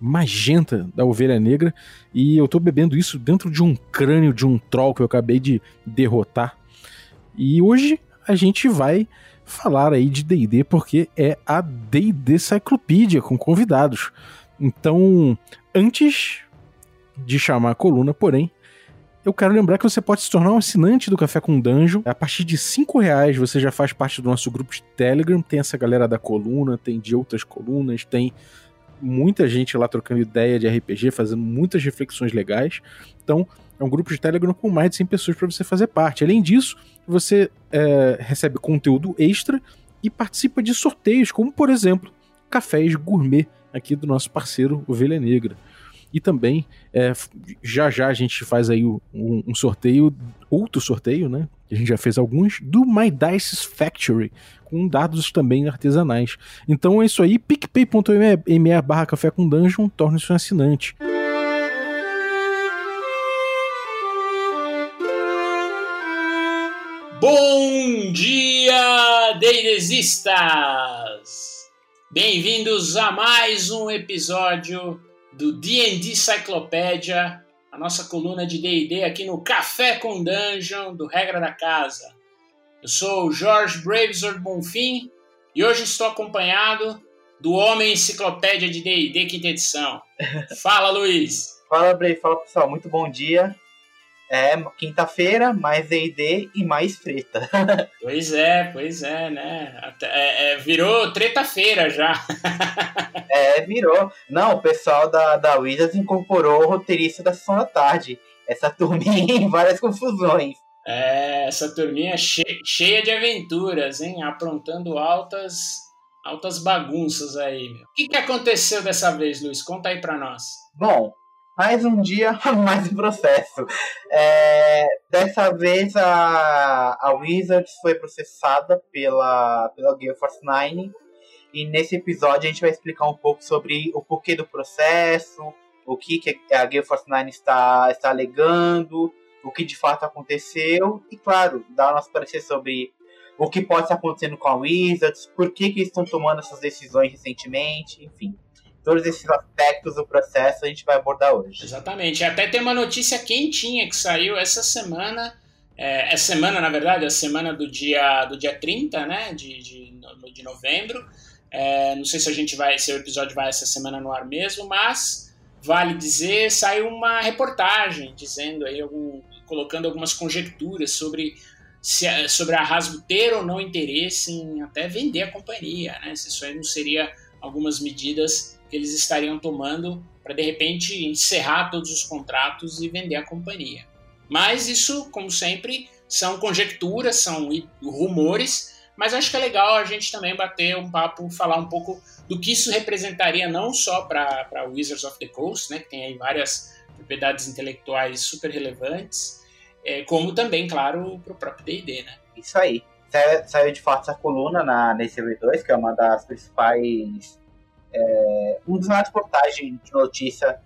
magenta da ovelha negra e eu tô bebendo isso dentro de um crânio de um troll que eu acabei de derrotar. E hoje a gente vai falar aí de D&D porque é a D&D Cyclopedia com convidados. Então, antes de chamar a coluna, porém, eu quero lembrar que você pode se tornar um assinante do Café com Dungeon. A partir de 5 reais você já faz parte do nosso grupo de Telegram. Tem essa galera da coluna, tem de outras colunas, tem muita gente lá trocando ideia de RPG, fazendo muitas reflexões legais. Então, é um grupo de Telegram com mais de 100 pessoas para você fazer parte. Além disso, você é, recebe conteúdo extra e participa de sorteios, como por exemplo, cafés gourmet aqui do nosso parceiro Ovelha Negra. E também, é, já já a gente faz aí um, um, sorteio, outro sorteio, né? A gente já fez alguns, do My Dice Factory, com dados também artesanais. Então é isso aí, picpay.me barra café com dungeon, torne-se um assinante. Bom dia, deidesistas! Bem-vindos a mais um episódio do D&D Cyclopédia, a nossa coluna de D&D aqui no Café com Dungeon do Regra da Casa. Eu sou o Jorge Bravesord Bonfim e hoje estou acompanhado do Homem Enciclopédia de D&D quinta edição. Fala, Luiz! Fala, Brave. Fala, pessoal. Muito bom dia. É quinta-feira, mais D&D e mais treta. pois é, pois é, né? É, é, virou treta-feira já. é, virou. Não, o pessoal da, da Wizards incorporou o roteirista da Sessão da Tarde. Essa turminha em várias confusões. É, essa turminha che cheia de aventuras, hein? Aprontando altas, altas bagunças aí, meu. O que, que aconteceu dessa vez, Luiz? Conta aí pra nós. Bom, mais um dia, mais um processo. É, dessa vez a, a Wizards foi processada pela, pela Gale Force 9 e nesse episódio a gente vai explicar um pouco sobre o porquê do processo, o que, que a Gale Force 9 está, está alegando, o que de fato aconteceu e, claro, dar nosso parecer sobre o que pode estar acontecendo com a Wizards, por que, que eles estão tomando essas decisões recentemente, enfim todos esses aspectos do processo a gente vai abordar hoje. Exatamente. Até tem uma notícia quentinha que saiu essa semana. É, essa semana, na verdade, a semana do dia, do dia 30 né, de, de, de novembro. É, não sei se a gente vai, se o episódio vai essa semana no ar mesmo, mas vale dizer, saiu uma reportagem dizendo aí, algum, colocando algumas conjecturas sobre se, sobre a Hasbro ter ou não interesse em até vender a companhia, né? Se isso aí não seria algumas medidas que eles estariam tomando para de repente encerrar todos os contratos e vender a companhia. Mas isso, como sempre, são conjecturas, são rumores, mas acho que é legal a gente também bater um papo, falar um pouco do que isso representaria não só para Wizards of the Coast, né, que tem aí várias propriedades intelectuais super relevantes, é, como também, claro, para o próprio D&D, né? Isso aí. Saiu, de fato essa coluna na, na 2 que é uma das principais é, um dos maiores portagens de notícia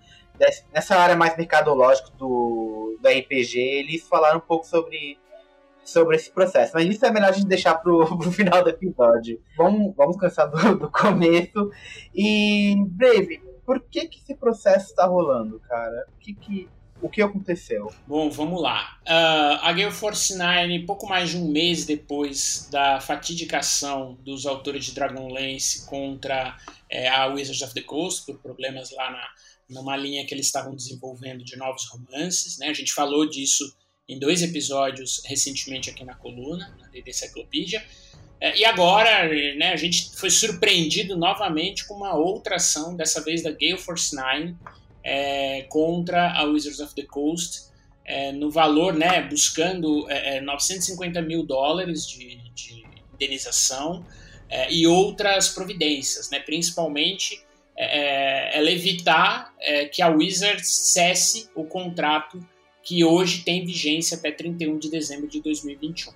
nessa área mais mercadológica do, do RPG, eles falaram um pouco sobre, sobre esse processo. Mas isso é melhor a gente deixar pro, pro final do episódio. Vamos, vamos começar do, do começo. E, Brave, por que, que esse processo está rolando, cara? O que, que, o que aconteceu? Bom, vamos lá. Uh, a Gale Force 9, pouco mais de um mês depois da fatídica ação dos autores de Dragonlance contra é, a Wizards of the Coast, por problemas lá na, numa linha que eles estavam desenvolvendo de novos romances. Né? A gente falou disso em dois episódios recentemente aqui na coluna, na D&D Cyclopedia. É, e agora né, a gente foi surpreendido novamente com uma outra ação, dessa vez da Gale Force 9, é, contra a Wizards of the Coast, é, no valor, né, buscando 950 é, é, mil dólares de, de indenização é, e outras providências, né, principalmente ela evitar que a Wizards cesse o contrato que hoje tem vigência até 31 de dezembro de 2021.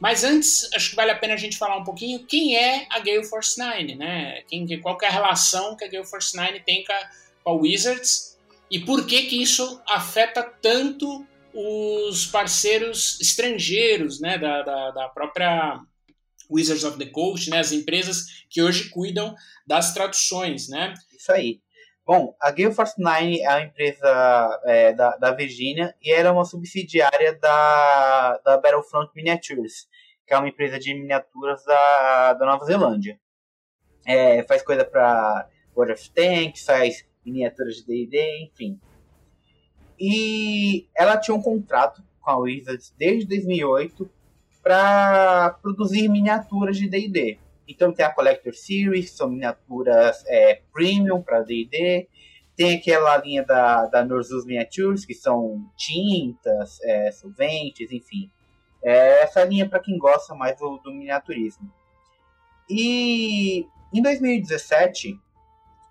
Mas antes, acho que vale a pena a gente falar um pouquinho quem é a Gale Force 9, né? Quem, qual é a relação que a Gale Force 9 tem com a, com a Wizards e por que que isso afeta tanto os parceiros estrangeiros, né, da, da, da própria Wizards of the Coast, né, as empresas que hoje cuidam das traduções, né? Isso aí. Bom, a Gale Force 9 é uma empresa é, da, da Virgínia e era uma subsidiária da, da Battlefront Miniatures, que é uma empresa de miniaturas da, da Nova Zelândia. É, faz coisa para World of Tanks, faz miniaturas de D&D, enfim. E ela tinha um contrato com a Wizards desde 2008 para produzir miniaturas de D&D. Então tem a Collector Series, que são miniaturas é, premium para D&D. Tem aquela linha da, da Norzus Miniatures, que são tintas, é, solventes, enfim. É essa linha para quem gosta mais do, do miniaturismo. E em 2017,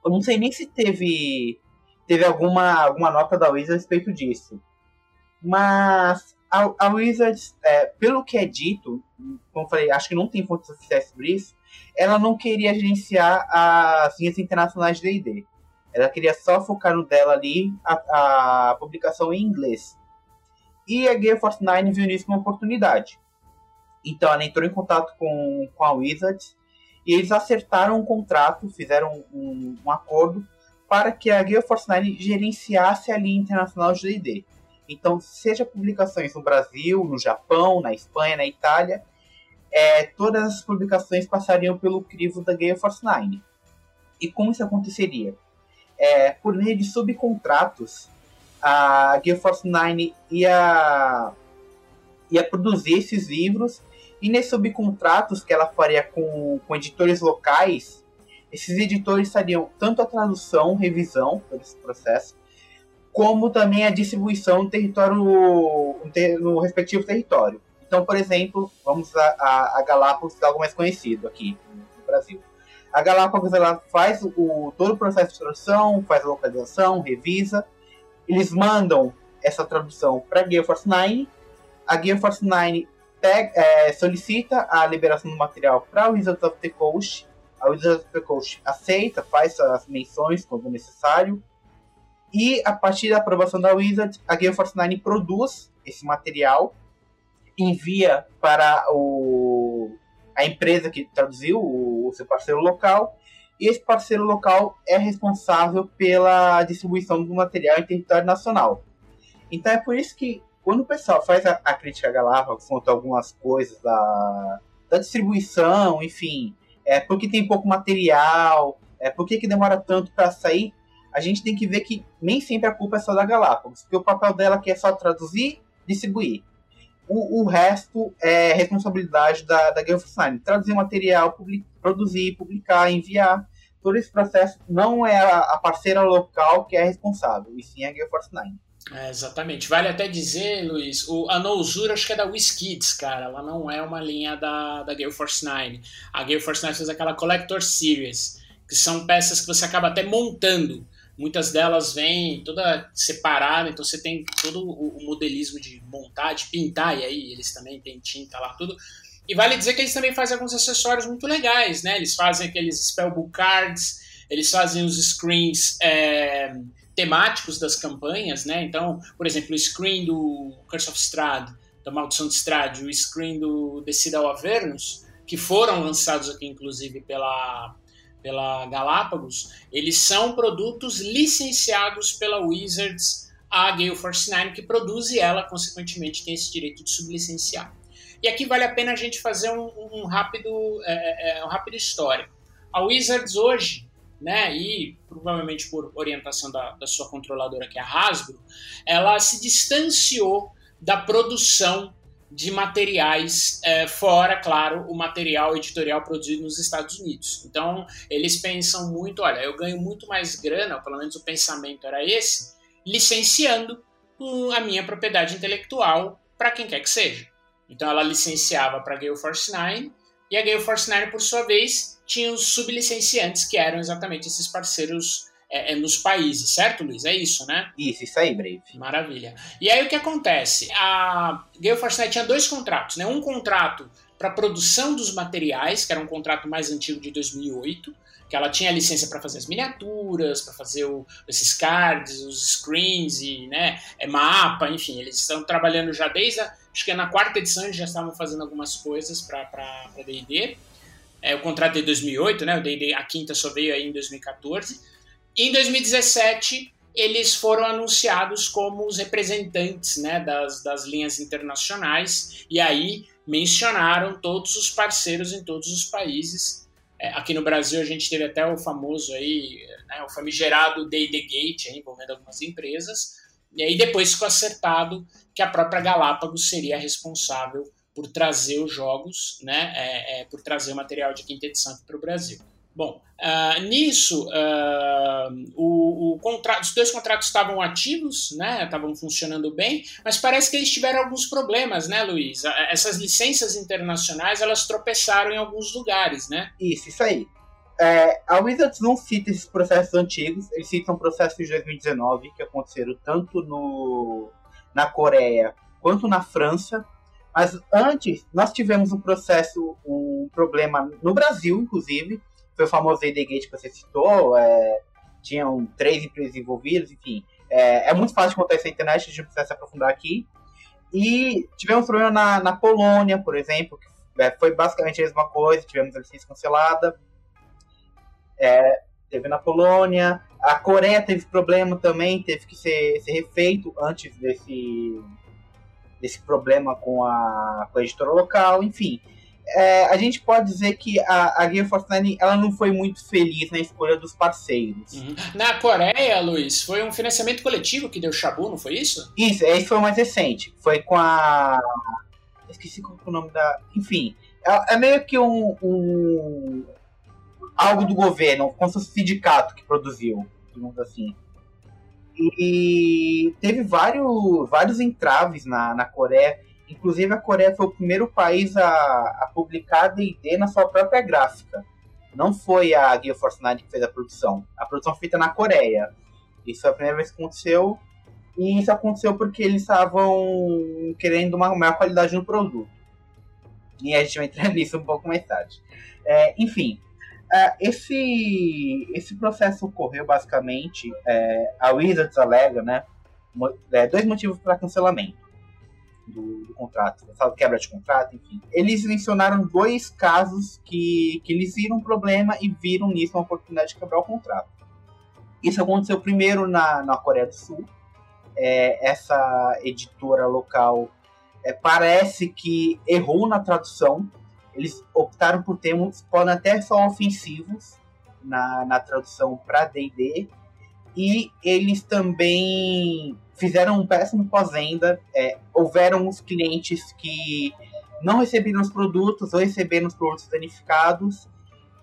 eu não sei nem se teve teve alguma, alguma nota da Wizards a respeito disso. Mas a, a Wizards, é, pelo que é dito, como eu falei, acho que não tem fontes oficiais sobre isso, ela não queria gerenciar as linhas internacionais de D&D. Ela queria só focar no dela ali, a, a publicação em inglês. E a Gear Force 9 viu nisso uma oportunidade. Então ela entrou em contato com, com a Wizards e eles acertaram um contrato, fizeram um, um acordo para que a Gear Force 9 gerenciasse a linha internacional de D&D. Então, seja publicações no Brasil, no Japão, na Espanha, na Itália, é, todas as publicações passariam pelo crivo da Gale Force 9. E como isso aconteceria? É, por meio de subcontratos, a Gale Force 9 ia, ia produzir esses livros e nesses subcontratos que ela faria com, com editores locais, esses editores fariam tanto a tradução, revisão por esse processo, como também a distribuição no território no respectivo território. Então, por exemplo, vamos a, a, a Galápagos, que é algo mais conhecido aqui no Brasil. A Galápagos ela faz o, todo o processo de tradução, faz a localização, revisa. Eles mandam essa tradução para a Gale Force 9. A Gale Force 9 pega, é, solicita a liberação do material para o Wizards of the Coast. A Wizards of the Coast aceita, faz as menções quando necessário. E a partir da aprovação da Wizards, a Gale Force 9 produz esse material envia para o, a empresa que traduziu, o, o seu parceiro local, e esse parceiro local é responsável pela distribuição do material em território nacional. Então é por isso que quando o pessoal faz a, a crítica a Galápagos quanto a algumas coisas da, da distribuição, enfim, é porque tem pouco material, é porque que demora tanto para sair, a gente tem que ver que nem sempre a culpa é só da Galápagos, porque o papel dela aqui é só traduzir, distribuir. O, o resto é responsabilidade da, da Gale Design. Traduzir material, public, produzir, publicar, enviar. Todo esse processo não é a, a parceira local que é responsável, e sim a Gale Force 9. É, exatamente. Vale até dizer, Luiz, o, a Nousura acho que é da WizKids, cara. Ela não é uma linha da, da Gale Force 9. A Gale Force 9 fez aquela Collector Series, que são peças que você acaba até montando. Muitas delas vêm toda separada, então você tem todo o modelismo de montar, de pintar, e aí eles também têm tinta lá, tudo. E vale dizer que eles também fazem alguns acessórios muito legais, né? Eles fazem aqueles spellbook cards, eles fazem os screens é, temáticos das campanhas, né? Então, por exemplo, o screen do Curse of Strahd, da Maldição de Strahd, o screen do Decida ao Avernus, que foram lançados aqui, inclusive, pela, pela Galápagos, eles são produtos licenciados pela Wizards a Gale Force 9, que produz e ela, consequentemente, tem esse direito de sublicenciar. E aqui vale a pena a gente fazer um, um rápido, é, é, é, um rápido histórico. A Wizards hoje, né, e provavelmente por orientação da, da sua controladora, que é a Hasbro, ela se distanciou da produção de materiais, é, fora, claro, o material editorial produzido nos Estados Unidos. Então, eles pensam muito: olha, eu ganho muito mais grana, ou pelo menos o pensamento era esse, licenciando a minha propriedade intelectual para quem quer que seja. Então, ela licenciava para a Gale Force 9 e a Gale Force 9, por sua vez, tinha os sublicenciantes, que eram exatamente esses parceiros é, é, nos países, certo, Luiz? É isso, né? Isso, isso aí, Brave. Maravilha. E aí o que acontece? A Gale Force tinha dois contratos, né? Um contrato para produção dos materiais, que era um contrato mais antigo de 2008, que ela tinha licença para fazer as miniaturas, para fazer o, esses cards, os screens e né, é mapa, enfim, eles estão trabalhando já desde a, acho que é na quarta edição eles já estavam fazendo algumas coisas para D&D. É, o contrato de 2008, né, o D&D a quinta só veio aí em 2014. Em 2017 eles foram anunciados como os representantes né, das, das linhas internacionais e aí mencionaram todos os parceiros em todos os países é, aqui no Brasil a gente teve até o famoso aí, né, o famigerado D&D Gate aí, envolvendo algumas empresas, e aí depois ficou acertado que a própria Galápagos seria responsável por trazer os jogos, né, é, é, por trazer o material de quinta edição para o Brasil. Bom, uh, nisso, uh, o, o contrato, os dois contratos estavam ativos, né, estavam funcionando bem, mas parece que eles tiveram alguns problemas, né, Luiz? Essas licenças internacionais, elas tropeçaram em alguns lugares, né? Isso, isso aí. É, a Wizards não cita esses processos antigos, eles citam processos de 2019 que aconteceram tanto no, na Coreia quanto na França. Mas antes, nós tivemos um processo, um problema no Brasil, inclusive, foi o famoso AD Gate que você citou, é, tinham três empresas envolvidas, enfim. É, é, muito fácil contar isso na internet, a gente não precisa se aprofundar aqui. E tivemos problema na, na Polônia, por exemplo, que é, foi basicamente a mesma coisa, tivemos a licença cancelada. É, teve na Polônia. A Coreia teve problema também, teve que ser, ser refeito antes desse, desse problema com a, com a editora local, enfim é, a gente pode dizer que a, a Game Force Nine ela não foi muito feliz na escolha dos parceiros. Uhum. Na Coreia, Luiz, foi um financiamento coletivo que deu Shabu, não foi isso? Isso, esse foi o mais recente. Foi com a. Esqueci qual é o nome da. Enfim, é, é meio que um, um, algo do governo, como se fosse um sindicato que produziu, digamos assim. E teve vários, vários entraves na, na Coreia Inclusive, a Coreia foi o primeiro país a, a publicar D&D na sua própria gráfica. Não foi a Guild Force 9 que fez a produção. A produção foi feita na Coreia. Isso foi a primeira vez que aconteceu. E isso aconteceu porque eles estavam querendo uma maior qualidade no produto. E a gente vai entrar nisso um pouco mais tarde. É, enfim, é, esse, esse processo ocorreu basicamente. É, a Wizards alega né, é, dois motivos para cancelamento do, do contrato, quebra de contrato, enfim. Eles mencionaram dois casos que, que eles viram um problema e viram nisso uma oportunidade de quebrar o contrato. Isso aconteceu primeiro na, na Coreia do Sul. É, essa editora local é, parece que errou na tradução. Eles optaram por termos podem até ser ofensivos na, na tradução para D&D e eles também fizeram um péssimo pós-venda. É, houveram os clientes que não receberam os produtos ou receberam os produtos danificados,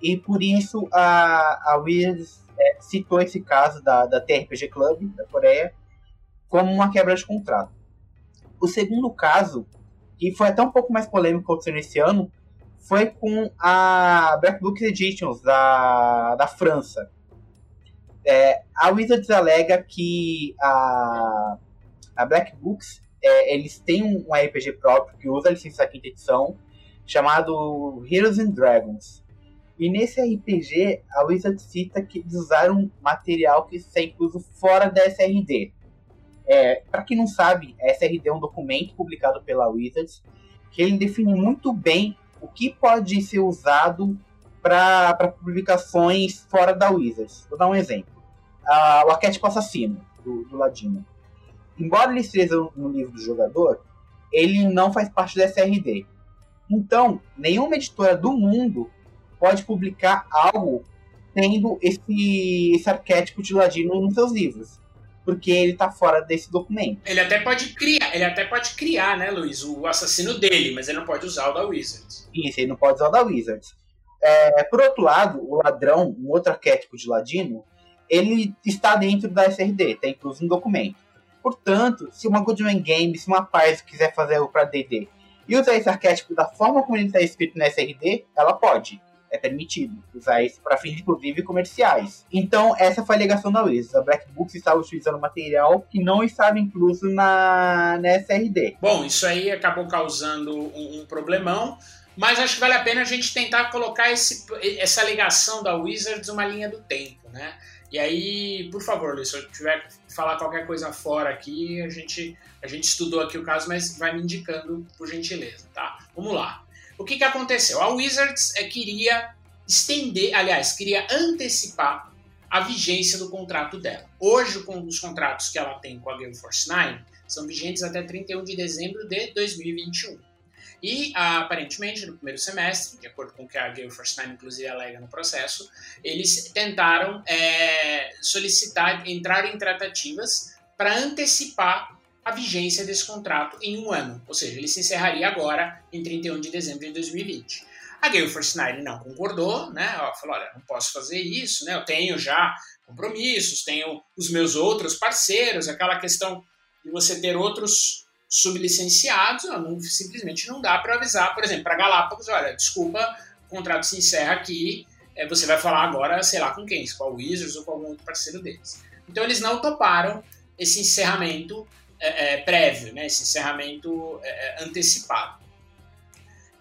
e por isso a, a Wizards é, citou esse caso da, da TRPG Club da Coreia como uma quebra de contrato. O segundo caso, que foi até um pouco mais polêmico acontecendo esse ano, foi com a Black Book Editions da, da França é, a Wizards alega que a, a Black Books é, eles têm um, RPG próprio que usa a licença da quinta edição chamado Heroes and Dragons. E nesse RPG, a Wizard cita que eles usaram material que é incluso fora da SRD. É, Para quem não sabe, a SRD é um documento publicado pela Wizards que ele define muito bem o que pode ser usado para publicações fora da Wizards. Vou dar um exemplo. Ah, o arquétipo assassino do, do Ladino. Embora ele esteja no livro do jogador, ele não faz parte da SRD. Então, nenhuma editora do mundo pode publicar algo tendo esse, esse arquétipo de Ladino nos seus livros. Porque ele está fora desse documento. Ele até pode criar, ele até pode criar, né, Luiz, o assassino dele, mas ele não pode usar o da Wizards. Isso, ele não pode usar o da Wizards. É, por outro lado, o ladrão, um outro arquétipo de ladino, ele está dentro da SRD, está incluso no documento. Portanto, se uma Goodman Game, se uma Paizo quiser fazer o para DD e usar esse arquétipo da forma como ele está escrito na SRD, ela pode. é permitido usar isso para fins, inclusive, comerciais. Então, essa foi a alegação da Wizards. A Black Books estava utilizando material que não estava incluso na, na SRD. Bom, isso aí acabou causando um, um problemão, mas acho que vale a pena a gente tentar colocar esse, essa alegação da Wizards uma linha do tempo, né? E aí, por favor, Luiz, se eu tiver que falar qualquer coisa fora aqui, a gente, a gente estudou aqui o caso, mas vai me indicando por gentileza, tá? Vamos lá. O que, que aconteceu? A Wizards é, queria estender, aliás, queria antecipar a vigência do contrato dela. Hoje, com os contratos que ela tem com a Gale Force 9 são vigentes até 31 de dezembro de 2021. E, aparentemente, no primeiro semestre, de acordo com o que a Gale Force 9 inclusive alega no processo, eles tentaram é, solicitar, entrar em tratativas para antecipar a vigência desse contrato em um ano, ou seja, ele se encerraria agora em 31 de dezembro de 2020. A Force 9 não concordou, né? Ela falou: olha, não posso fazer isso, né? Eu tenho já compromissos, tenho os meus outros parceiros, aquela questão de você ter outros sublicenciados, não, simplesmente não dá para avisar, por exemplo, para Galápagos: olha, desculpa, o contrato se encerra aqui, é, você vai falar agora, sei lá com quem, com a Wizards ou com algum outro parceiro deles. Então eles não toparam esse encerramento é, é, prévio, né, esse encerramento é, é, antecipado.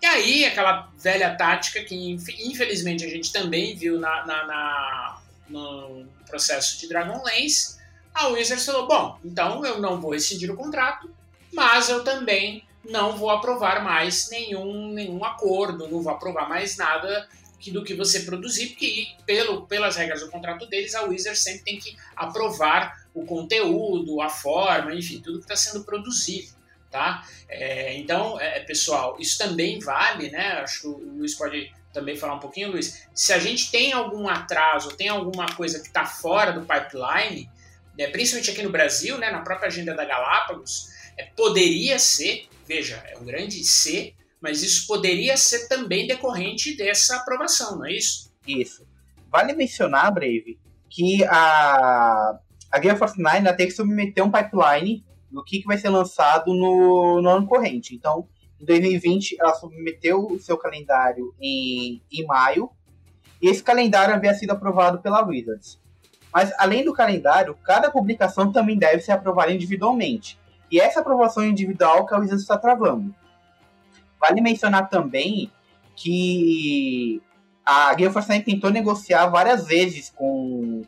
E aí, aquela velha tática que infelizmente a gente também viu na, na, na no processo de Dragonlance, a Wizards falou: bom, então eu não vou rescindir o contrato, mas eu também não vou aprovar mais nenhum, nenhum acordo, não vou aprovar mais nada que, do que você produzir, porque pelo, pelas regras do contrato deles, a Wizards sempre tem que aprovar o conteúdo, a forma, enfim, tudo que está sendo produzido. Tá? É, então, é, pessoal, isso também vale, né? Acho que o Luiz pode também falar um pouquinho, Luiz. Se a gente tem algum atraso, tem alguma coisa que está fora do pipeline, né, principalmente aqui no Brasil, né, na própria agenda da Galápagos, é, poderia ser, veja, é um grande C, mas isso poderia ser também decorrente dessa aprovação, não é isso? Isso. Vale mencionar, Brave, que a, a Game Force 9 ainda tem que submeter um pipeline do que, que vai ser lançado no, no ano corrente. Então, em 2020, ela submeteu o seu calendário em, em maio, e esse calendário havia sido aprovado pela Wizards. Mas, além do calendário, cada publicação também deve ser aprovada individualmente. E essa aprovação individual que a Wizards está travando. Vale mencionar também que a Game Force tentou negociar várias vezes com,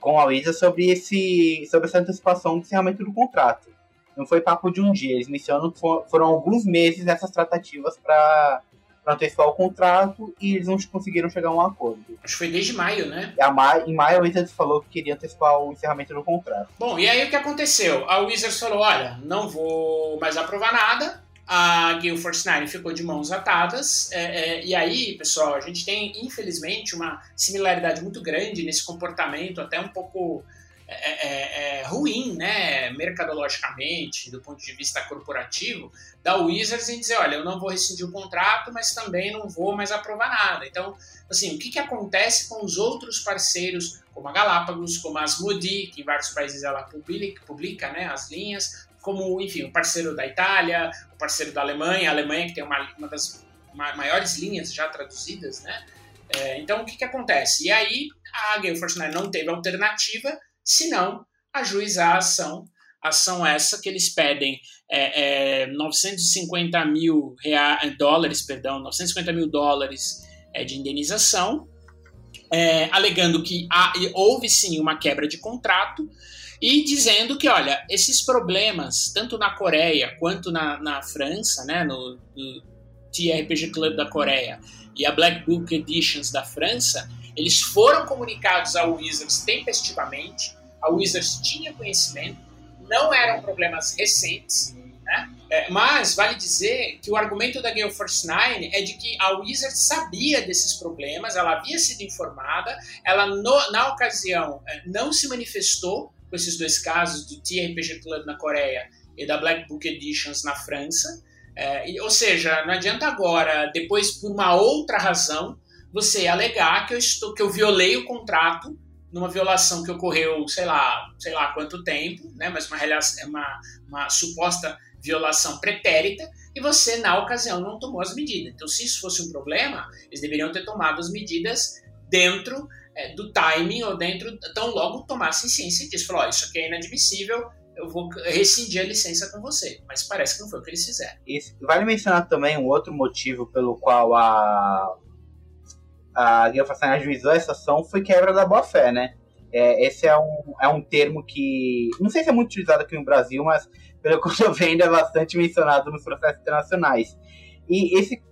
com a Wizards sobre, esse, sobre essa antecipação do encerramento do contrato. Não foi papo de um dia, eles mencionam que foram alguns meses nessas tratativas para antecipar o contrato e eles não conseguiram chegar a um acordo. Acho que foi desde maio, né? Ma em maio a Wizards falou que queria antecipar o encerramento do contrato. Bom, e aí o que aconteceu? A Wizards falou: olha, não vou mais aprovar nada, a Force 9 ficou de mãos atadas. É, é, e aí, pessoal, a gente tem, infelizmente, uma similaridade muito grande nesse comportamento, até um pouco é, é, é, ruim, né, mercadologicamente, do ponto de vista corporativo, da Wizards em dizer: olha, eu não vou rescindir o contrato, mas também não vou mais aprovar nada. Então, assim, o que, que acontece com os outros parceiros, como a Galápagos, como a Asmodi, que em vários países ela publica, publica né, as linhas, como, enfim, o parceiro da Itália, o parceiro da Alemanha, a Alemanha que tem uma, uma das maiores linhas já traduzidas, né? É, então, o que, que acontece? E aí, a Gale Force não teve alternativa senão ajuizar a ação. Ação essa que eles pedem é, é, 950 mil dólares, perdão, 950 mil dólares é, de indenização, é, alegando que há, houve sim uma quebra de contrato, e dizendo que, olha, esses problemas, tanto na Coreia quanto na, na França, né, no, no TRPG Club da Coreia e a Black Book Editions da França, eles foram comunicados ao Wizards tempestivamente, a Wizards tinha conhecimento, não eram problemas recentes, né? É, mas vale dizer que o argumento da Gale Force 9 é de que a Wizards sabia desses problemas, ela havia sido informada, ela no, na ocasião é, não se manifestou com esses dois casos, do TRPG Club na Coreia e da Black Book Editions na França. É, ou seja, não adianta agora, depois, por uma outra razão, você alegar que eu, estou, que eu violei o contrato numa violação que ocorreu, sei lá, sei lá quanto tempo, né, mas uma, uma, uma suposta violação pretérita, e você, na ocasião, não tomou as medidas. Então, se isso fosse um problema, eles deveriam ter tomado as medidas dentro é, do timing ou dentro, tão logo tomassem ciência disso. Falou, oh, isso aqui é inadmissível, eu vou rescindir a licença com você. Mas parece que não foi o que eles fizeram. Isso. Vale mencionar também um outro motivo pelo qual a, a Guilherme Fassana ajuizou essa ação foi quebra da boa-fé, né? É, esse é um, é um termo que não sei se é muito utilizado aqui no Brasil, mas pelo que eu estou vendo é bastante mencionado nos processos internacionais. E esse,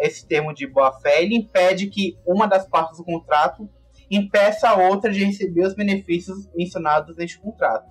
esse termo de boa-fé ele impede que uma das partes do contrato impeça a outra de receber os benefícios mencionados neste contrato.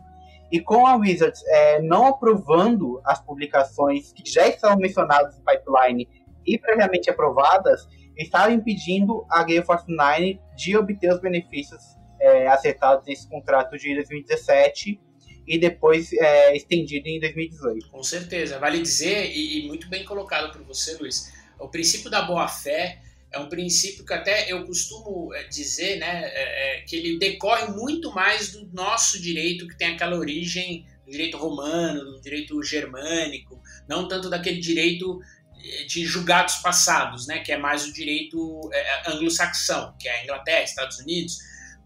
E com a Wizards é, não aprovando as publicações que já estão mencionadas no pipeline e previamente aprovadas, estava impedindo a Gale Force 9 de obter os benefícios é, acertados nesse contrato de 2017 e depois é, estendido em 2018. Com certeza, vale dizer, e, e muito bem colocado por você, Luiz, o princípio da boa-fé é um princípio que até eu costumo é, dizer, né, é, é, que ele decorre muito mais do nosso direito, que tem aquela origem do direito romano, do direito germânico, não tanto daquele direito de julgados passados, né, que é mais o direito é, anglo-saxão, que é a Inglaterra, Estados Unidos,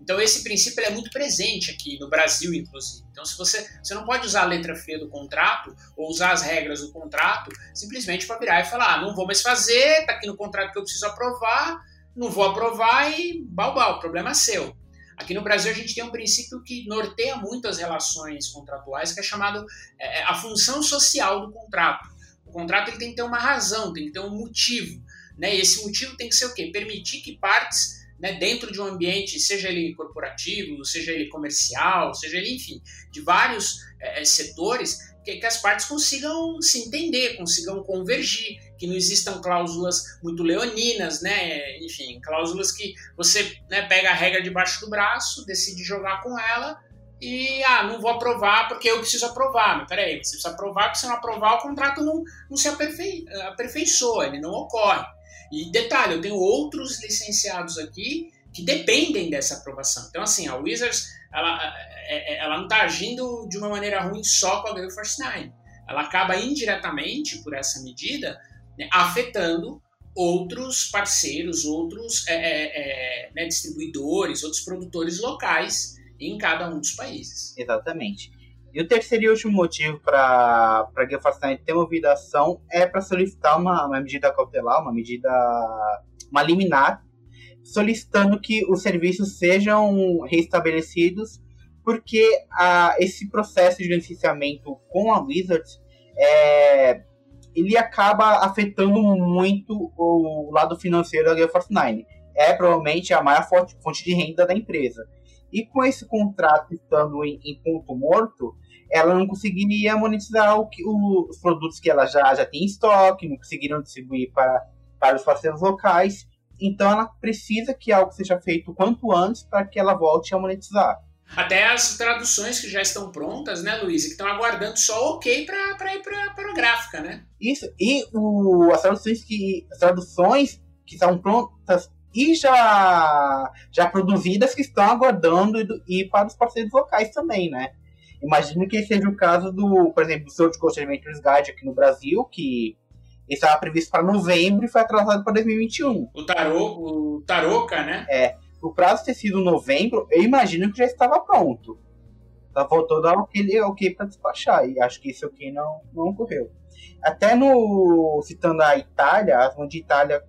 então esse princípio é muito presente aqui no Brasil, inclusive. Então se você, você não pode usar a letra feia do contrato ou usar as regras do contrato simplesmente para virar e falar, ah, não vou mais fazer, tá aqui no contrato que eu preciso aprovar, não vou aprovar e balbal, problema é seu. Aqui no Brasil a gente tem um princípio que norteia muito as relações contratuais, que é chamado é, é a função social do contrato. O contrato ele tem que ter uma razão, tem que ter um motivo. Né? E esse motivo tem que ser o quê? Permitir que partes né, dentro de um ambiente, seja ele corporativo, seja ele comercial, seja ele, enfim, de vários é, setores, que, que, as partes consigam se entender, consigam convergir, que não existam cláusulas muito leoninas, né, enfim, cláusulas que você né, pega a regra debaixo do braço, decide jogar com ela e, ah, não vou aprovar porque eu preciso aprovar. Mas peraí, você precisa aprovar, porque se não aprovar, o contrato não, não se aperfei, aperfeiçoa, ele não ocorre. E detalhe, eu tenho outros licenciados aqui que dependem dessa aprovação. Então, assim, a Wizards, ela, é, é, ela não está agindo de uma maneira ruim só com a Gale Force 9. Ela acaba indiretamente, por essa medida, né, afetando outros parceiros, outros é, é, é, né, distribuidores, outros produtores locais em cada um dos países. Exatamente. E o terceiro e último motivo para a Guia Fascinante ter movido a ação é para solicitar uma, uma medida cautelar, uma medida, uma liminar, solicitando que os serviços sejam restabelecidos, porque a, esse processo de licenciamento com a Wizards é, ele acaba afetando muito o lado financeiro da Gale Force 9. É provavelmente a maior fonte de renda da empresa. E com esse contrato estando em, em ponto morto, ela não conseguiria monetizar o que, o, os produtos que ela já, já tem em estoque, não conseguiram distribuir para, para os parceiros locais. Então ela precisa que algo seja feito quanto antes para que ela volte a monetizar. Até as traduções que já estão prontas, né, Luiz? Que estão aguardando só o ok para ir para a gráfica, né? Isso. E o, as traduções que as traduções que estão prontas e já, já produzidas que estão aguardando e, para os parceiros locais também, né? Imagino que seja o caso do, por exemplo, do Sword Coast Adventures Guide aqui no Brasil, que estava previsto para novembro e foi atrasado para 2021. O, tarô, o Taroca, né? É. O prazo ter sido novembro, eu imagino que já estava pronto. Só faltou dar aquele ok para despachar. E acho que esse ok não, não ocorreu. Até no. Citando a Itália, a Asmund de Itália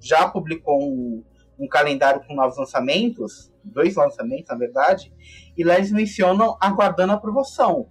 já publicou um, um calendário com novos lançamentos, dois lançamentos, na verdade, e lá eles mencionam aguardando aprovação.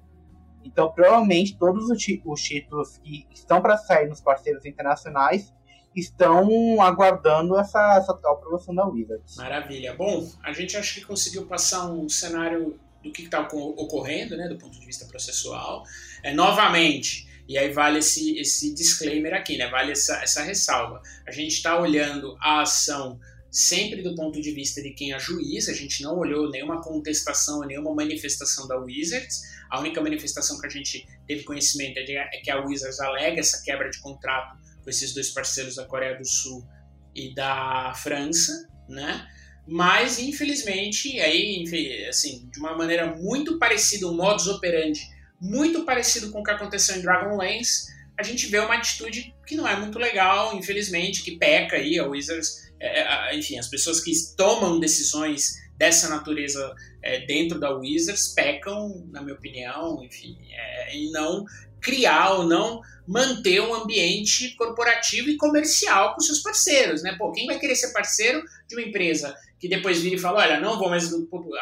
Então, provavelmente, todos os, os títulos que estão para sair nos parceiros internacionais estão aguardando essa, essa tal aprovação da Wizards. Maravilha. Bom, a gente acho que conseguiu passar um cenário do que está ocorrendo, né, do ponto de vista processual. É, novamente, e aí vale esse, esse disclaimer aqui, né? Vale essa, essa ressalva. A gente está olhando a ação sempre do ponto de vista de quem é juiz, a gente não olhou nenhuma contestação, nenhuma manifestação da Wizards. A única manifestação que a gente teve conhecimento é, é que a Wizards alega essa quebra de contrato com esses dois parceiros da Coreia do Sul e da França, né? Mas, infelizmente, aí, assim, de uma maneira muito parecida, um modus operandi muito parecido com o que aconteceu em Dragonlance, a gente vê uma atitude que não é muito legal, infelizmente, que peca aí a Wizards, é, é enfim, as pessoas que tomam decisões dessa natureza é, dentro da Wizards pecam, na minha opinião, enfim, é, em não criar ou não manter um ambiente corporativo e comercial com seus parceiros, né? Pô, quem vai querer ser parceiro de uma empresa que depois vira e fala, olha, não vou mais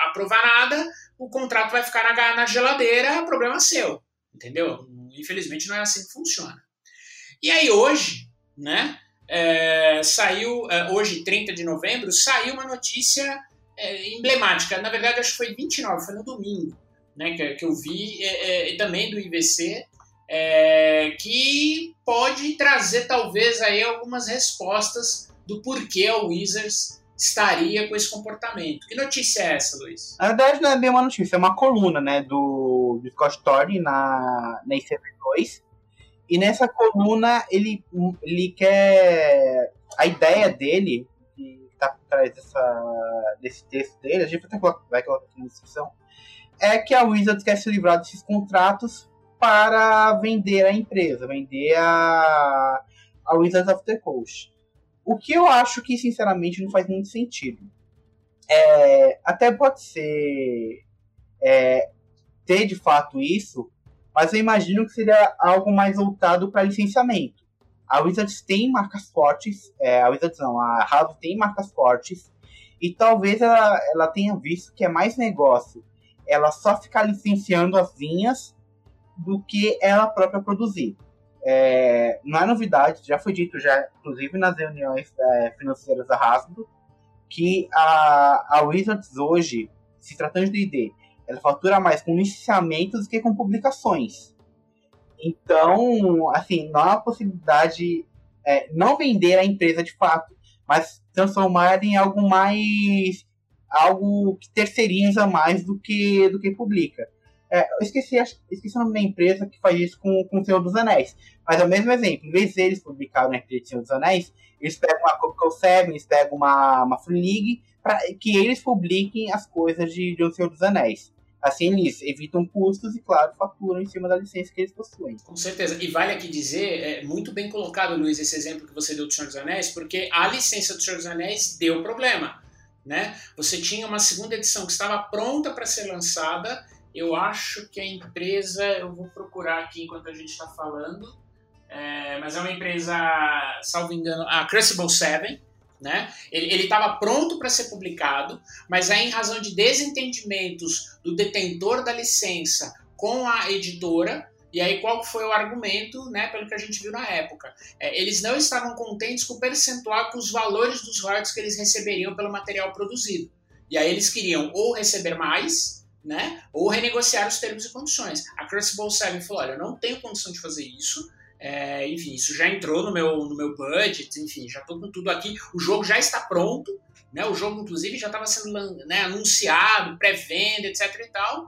aprovar nada, o contrato vai ficar na, na geladeira, problema seu, entendeu? Infelizmente não é assim que funciona. E aí hoje, né, é, saiu, é, hoje, 30 de novembro, saiu uma notícia é, emblemática, na verdade acho que foi 29, foi no domingo, né, que, que eu vi, é, é, também do IVC, é, que pode trazer talvez aí algumas respostas do porquê a Wizards estaria com esse comportamento. Que notícia é essa, Luiz? Na verdade, não é bem uma notícia, é uma coluna né, do, do Scott Thorne na, na ICV2. E nessa coluna ele, ele quer. A ideia dele, que está por trás dessa, desse texto dele, a gente vai colocar aqui na descrição, é que a Wizards quer se livrar desses contratos para vender a empresa, vender a, a Wizards of the Coast. O que eu acho que, sinceramente, não faz muito sentido. É, até pode ser é, ter de fato isso, mas eu imagino que seria algo mais voltado para licenciamento. A Wizards tem marcas fortes, é, a Wizards não, a Hasbro tem marcas fortes, e talvez ela, ela tenha visto que é mais negócio ela só ficar licenciando as linhas do que ela própria produzir. É, não é novidade, já foi dito já, inclusive nas reuniões é, financeiras da Hasbro, que a, a Wizards hoje, se tratando de D&D, ela fatura mais com licenciamentos do que com publicações. Então, assim, não há possibilidade, é, não vender a empresa de fato, mas transformar em algo mais, algo que terceiriza mais do que, do que publica. É, eu esqueci, esqueci o nome da empresa que faz isso com, com o Senhor dos Anéis. Mas é o mesmo exemplo. Em vez de eles publicarem a de Senhor dos Anéis, eles pegam uma Coco Seven, eles pegam uma, uma Free League, para que eles publiquem as coisas de, de O Senhor dos Anéis. Assim eles evitam custos e, claro, faturam em cima da licença que eles possuem. Com certeza. E vale aqui dizer, é muito bem colocado, Luiz, esse exemplo que você deu do Senhor dos Anéis, porque a licença do Senhor dos Anéis deu problema. Né? Você tinha uma segunda edição que estava pronta para ser lançada eu acho que a empresa, eu vou procurar aqui enquanto a gente está falando, é, mas é uma empresa, salvo engano, a Crucible 7, né? Ele estava pronto para ser publicado, mas aí, em razão de desentendimentos do detentor da licença com a editora, e aí qual foi o argumento, né, pelo que a gente viu na época? É, eles não estavam contentes com o percentual, com os valores dos royalties que eles receberiam pelo material produzido. E aí eles queriam ou receber mais, né? Ou renegociar os termos e condições. A Crucible 7 falou: olha, eu não tenho condição de fazer isso. É, enfim, isso já entrou no meu, no meu budget, enfim, já estou com tudo aqui. O jogo já está pronto, né? O jogo, inclusive, já estava sendo né, anunciado, pré-venda, etc. e tal.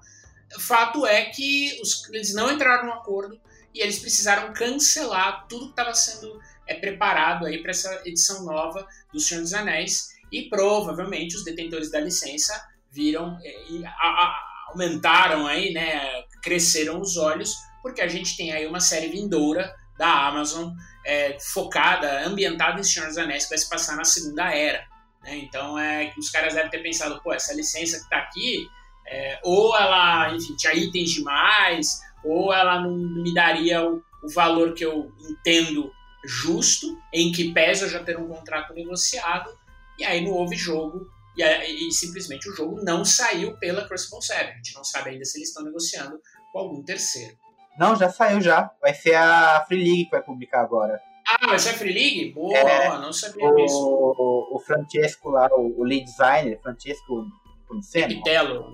Fato é que os, eles não entraram no acordo e eles precisaram cancelar tudo que estava sendo é, preparado aí para essa edição nova do Senhor dos Anéis e provavelmente os detentores da licença viram é, a, a, aumentaram aí, né, cresceram os olhos, porque a gente tem aí uma série vindoura da Amazon é, focada, ambientada em Senhor dos Anéis, que vai se passar na Segunda Era. Né? Então, é os caras devem ter pensado, pô, essa licença que está aqui, é, ou ela, enfim, tinha itens demais, ou ela não me daria o, o valor que eu entendo justo, em que pese eu já ter um contrato negociado, e aí não houve jogo e, e, simplesmente o jogo não saiu pela Crucible 7. A gente não sabe ainda se eles estão negociando com algum terceiro. Não, já saiu já. Vai ser a Free League que vai publicar agora. Ah, vai ser a Free League? Boa, é, não sabia o, disso. O, o Francesco lá, o, o lead designer, Francesco Ponceno. Neptelo.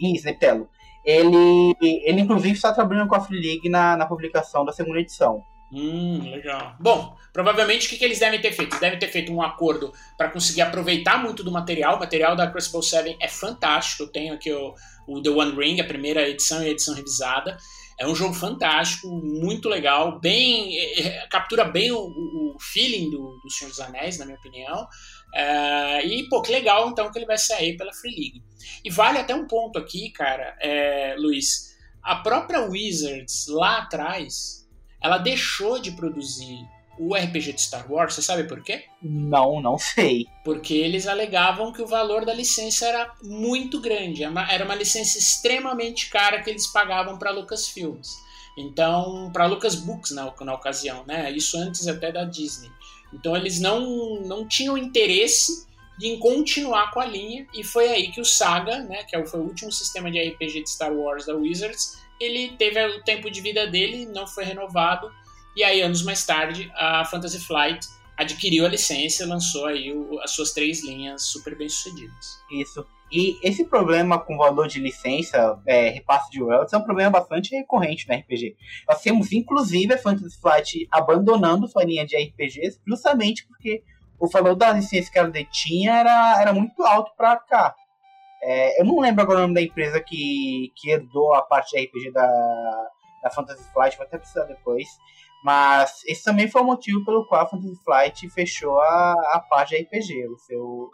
Isso, Neptelo. Ele, ele inclusive está trabalhando com a Free League na, na publicação da segunda edição. Hum, legal. Bom, provavelmente o que, que eles devem ter feito? Eles devem ter feito um acordo para conseguir aproveitar muito do material. O material da Crucible 7 é fantástico. Eu tenho aqui o, o The One Ring, a primeira edição e a edição revisada. É um jogo fantástico, muito legal, bem é, é captura bem o, o, feeling do, do Senhor dos Anéis, na minha opinião. É, e, pô, que legal então que ele vai sair pela Free League. E vale até um ponto aqui, cara, é, Luiz. A própria Wizards lá atrás ela deixou de produzir o RPG de Star Wars, você sabe por quê? Não, não sei. Porque eles alegavam que o valor da licença era muito grande, era uma licença extremamente cara que eles pagavam para Lucasfilms. Então, para Lucas Books na, na ocasião, né? Isso antes até da Disney. Então eles não, não tinham interesse de continuar com a linha e foi aí que o Saga, né, que é foi o último sistema de RPG de Star Wars da Wizards, ele teve o tempo de vida dele, não foi renovado e aí, anos mais tarde, a Fantasy Flight adquiriu a licença e lançou aí o, as suas três linhas super bem sucedidas. Isso. E esse problema com valor de licença, é, repasse de royalties, é um problema bastante recorrente no RPG. Nós temos, inclusive, a Fantasy Flight abandonando sua linha de RPGs, justamente porque o valor da licença que ela detinha era, era muito alto para cá. É, eu não lembro agora o nome da empresa que, que herdou a parte de RPG da, da Fantasy Flight, vou até precisar depois. Mas esse também foi o motivo pelo qual a Fantasy Flight fechou a, a parte de RPG, o seu,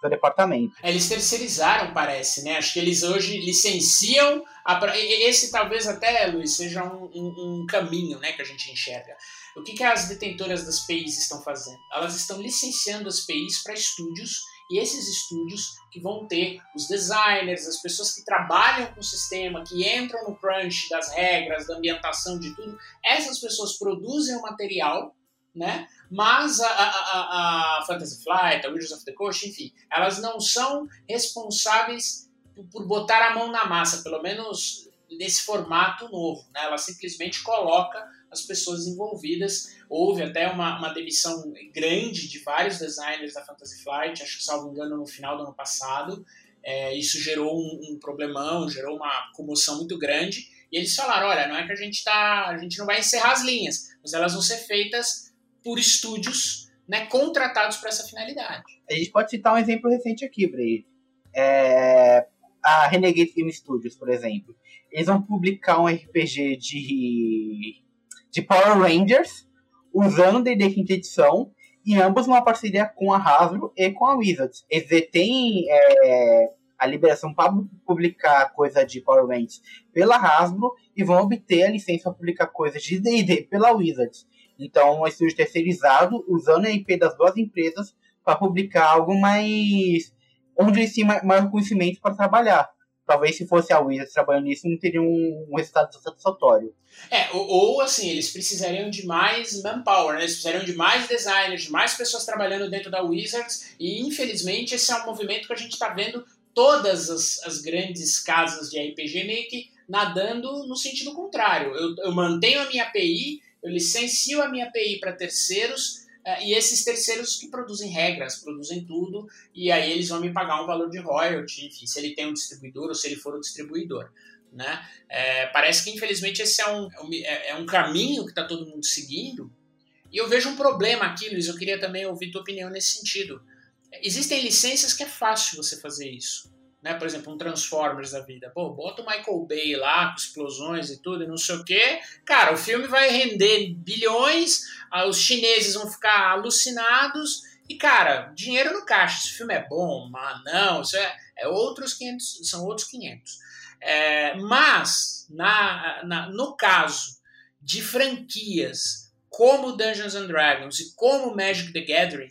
seu departamento. É, eles terceirizaram, parece, né? Acho que eles hoje licenciam. A, esse talvez até, Luiz, seja um, um, um caminho né, que a gente enxerga. O que, que as detentoras das PIs estão fazendo? Elas estão licenciando as PIs para estúdios e esses estúdios que vão ter os designers, as pessoas que trabalham com o sistema, que entram no crunch das regras, da ambientação, de tudo, essas pessoas produzem o material, né? Mas a, a, a Fantasy Flight, a Wizards of the Coast, enfim, elas não são responsáveis por botar a mão na massa, pelo menos nesse formato novo. Né? Ela simplesmente coloca as pessoas envolvidas. Houve até uma, uma demissão grande de vários designers da Fantasy Flight, acho que, salvo engano, no final do ano passado. É, isso gerou um, um, problemão, gerou uma comoção muito grande. E eles falaram: olha, não é que a gente tá. A gente não vai encerrar as linhas, mas elas vão ser feitas por estúdios né, contratados para essa finalidade. A gente pode citar um exemplo recente aqui, Bray. É, a Renegade Game Studios, por exemplo. Eles vão publicar um RPG de de Power Rangers, usando D&D quinta edição, e ambos uma parceria com a Hasbro e com a Wizards. Eles têm é, a liberação para publicar coisa de Power Rangers pela Hasbro e vão obter a licença para publicar coisas de D&D pela Wizards. Então, um estúdio terceirizado usando a IP das duas empresas para publicar algo mais onde eles têm mais conhecimento para trabalhar talvez se fosse a Wizards trabalhando nisso, não teria um, um resultado satisfatório. É, ou, ou, assim, eles precisariam de mais manpower, né? eles precisariam de mais designers, de mais pessoas trabalhando dentro da Wizards, e infelizmente esse é um movimento que a gente está vendo todas as, as, grandes casas de RPG meio que nadando no sentido contrário. Eu, eu mantenho a minha API, eu licencio a minha API para terceiros, e esses terceiros que produzem regras, produzem tudo, e aí eles vão me pagar um valor de royalty, enfim, se ele tem um distribuidor ou se ele for o distribuidor. Né? É, parece que infelizmente esse é um, é, é um caminho que está todo mundo seguindo, e eu vejo um problema aqui, Luiz, eu queria também ouvir tua opinião nesse sentido. Existem licenças que é fácil você fazer isso né? Por exemplo, um Transformers da vida. Pô, bota o Michael Bay lá, com explosões e tudo, e não sei o quê. Cara, o filme vai render bilhões, os chineses vão ficar alucinados. E, cara, dinheiro no caixa. Esse filme é bom, mas não, isso é, é outros 500, são outros 500. É, mas, na, na, no caso de franquias como Dungeons and Dragons e como Magic the Gathering,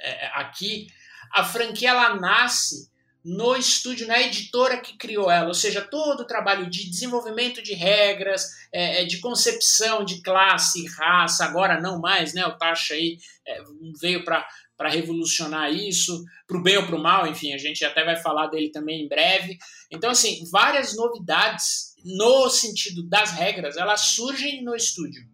é, aqui, a franquia ela nasce no estúdio, na editora que criou ela, ou seja, todo o trabalho de desenvolvimento de regras, é, é de concepção de classe, raça, agora não mais, né? O Tasha aí é, veio para para revolucionar isso, para o bem ou para o mal, enfim, a gente até vai falar dele também em breve. Então, assim, várias novidades no sentido das regras, elas surgem no estúdio,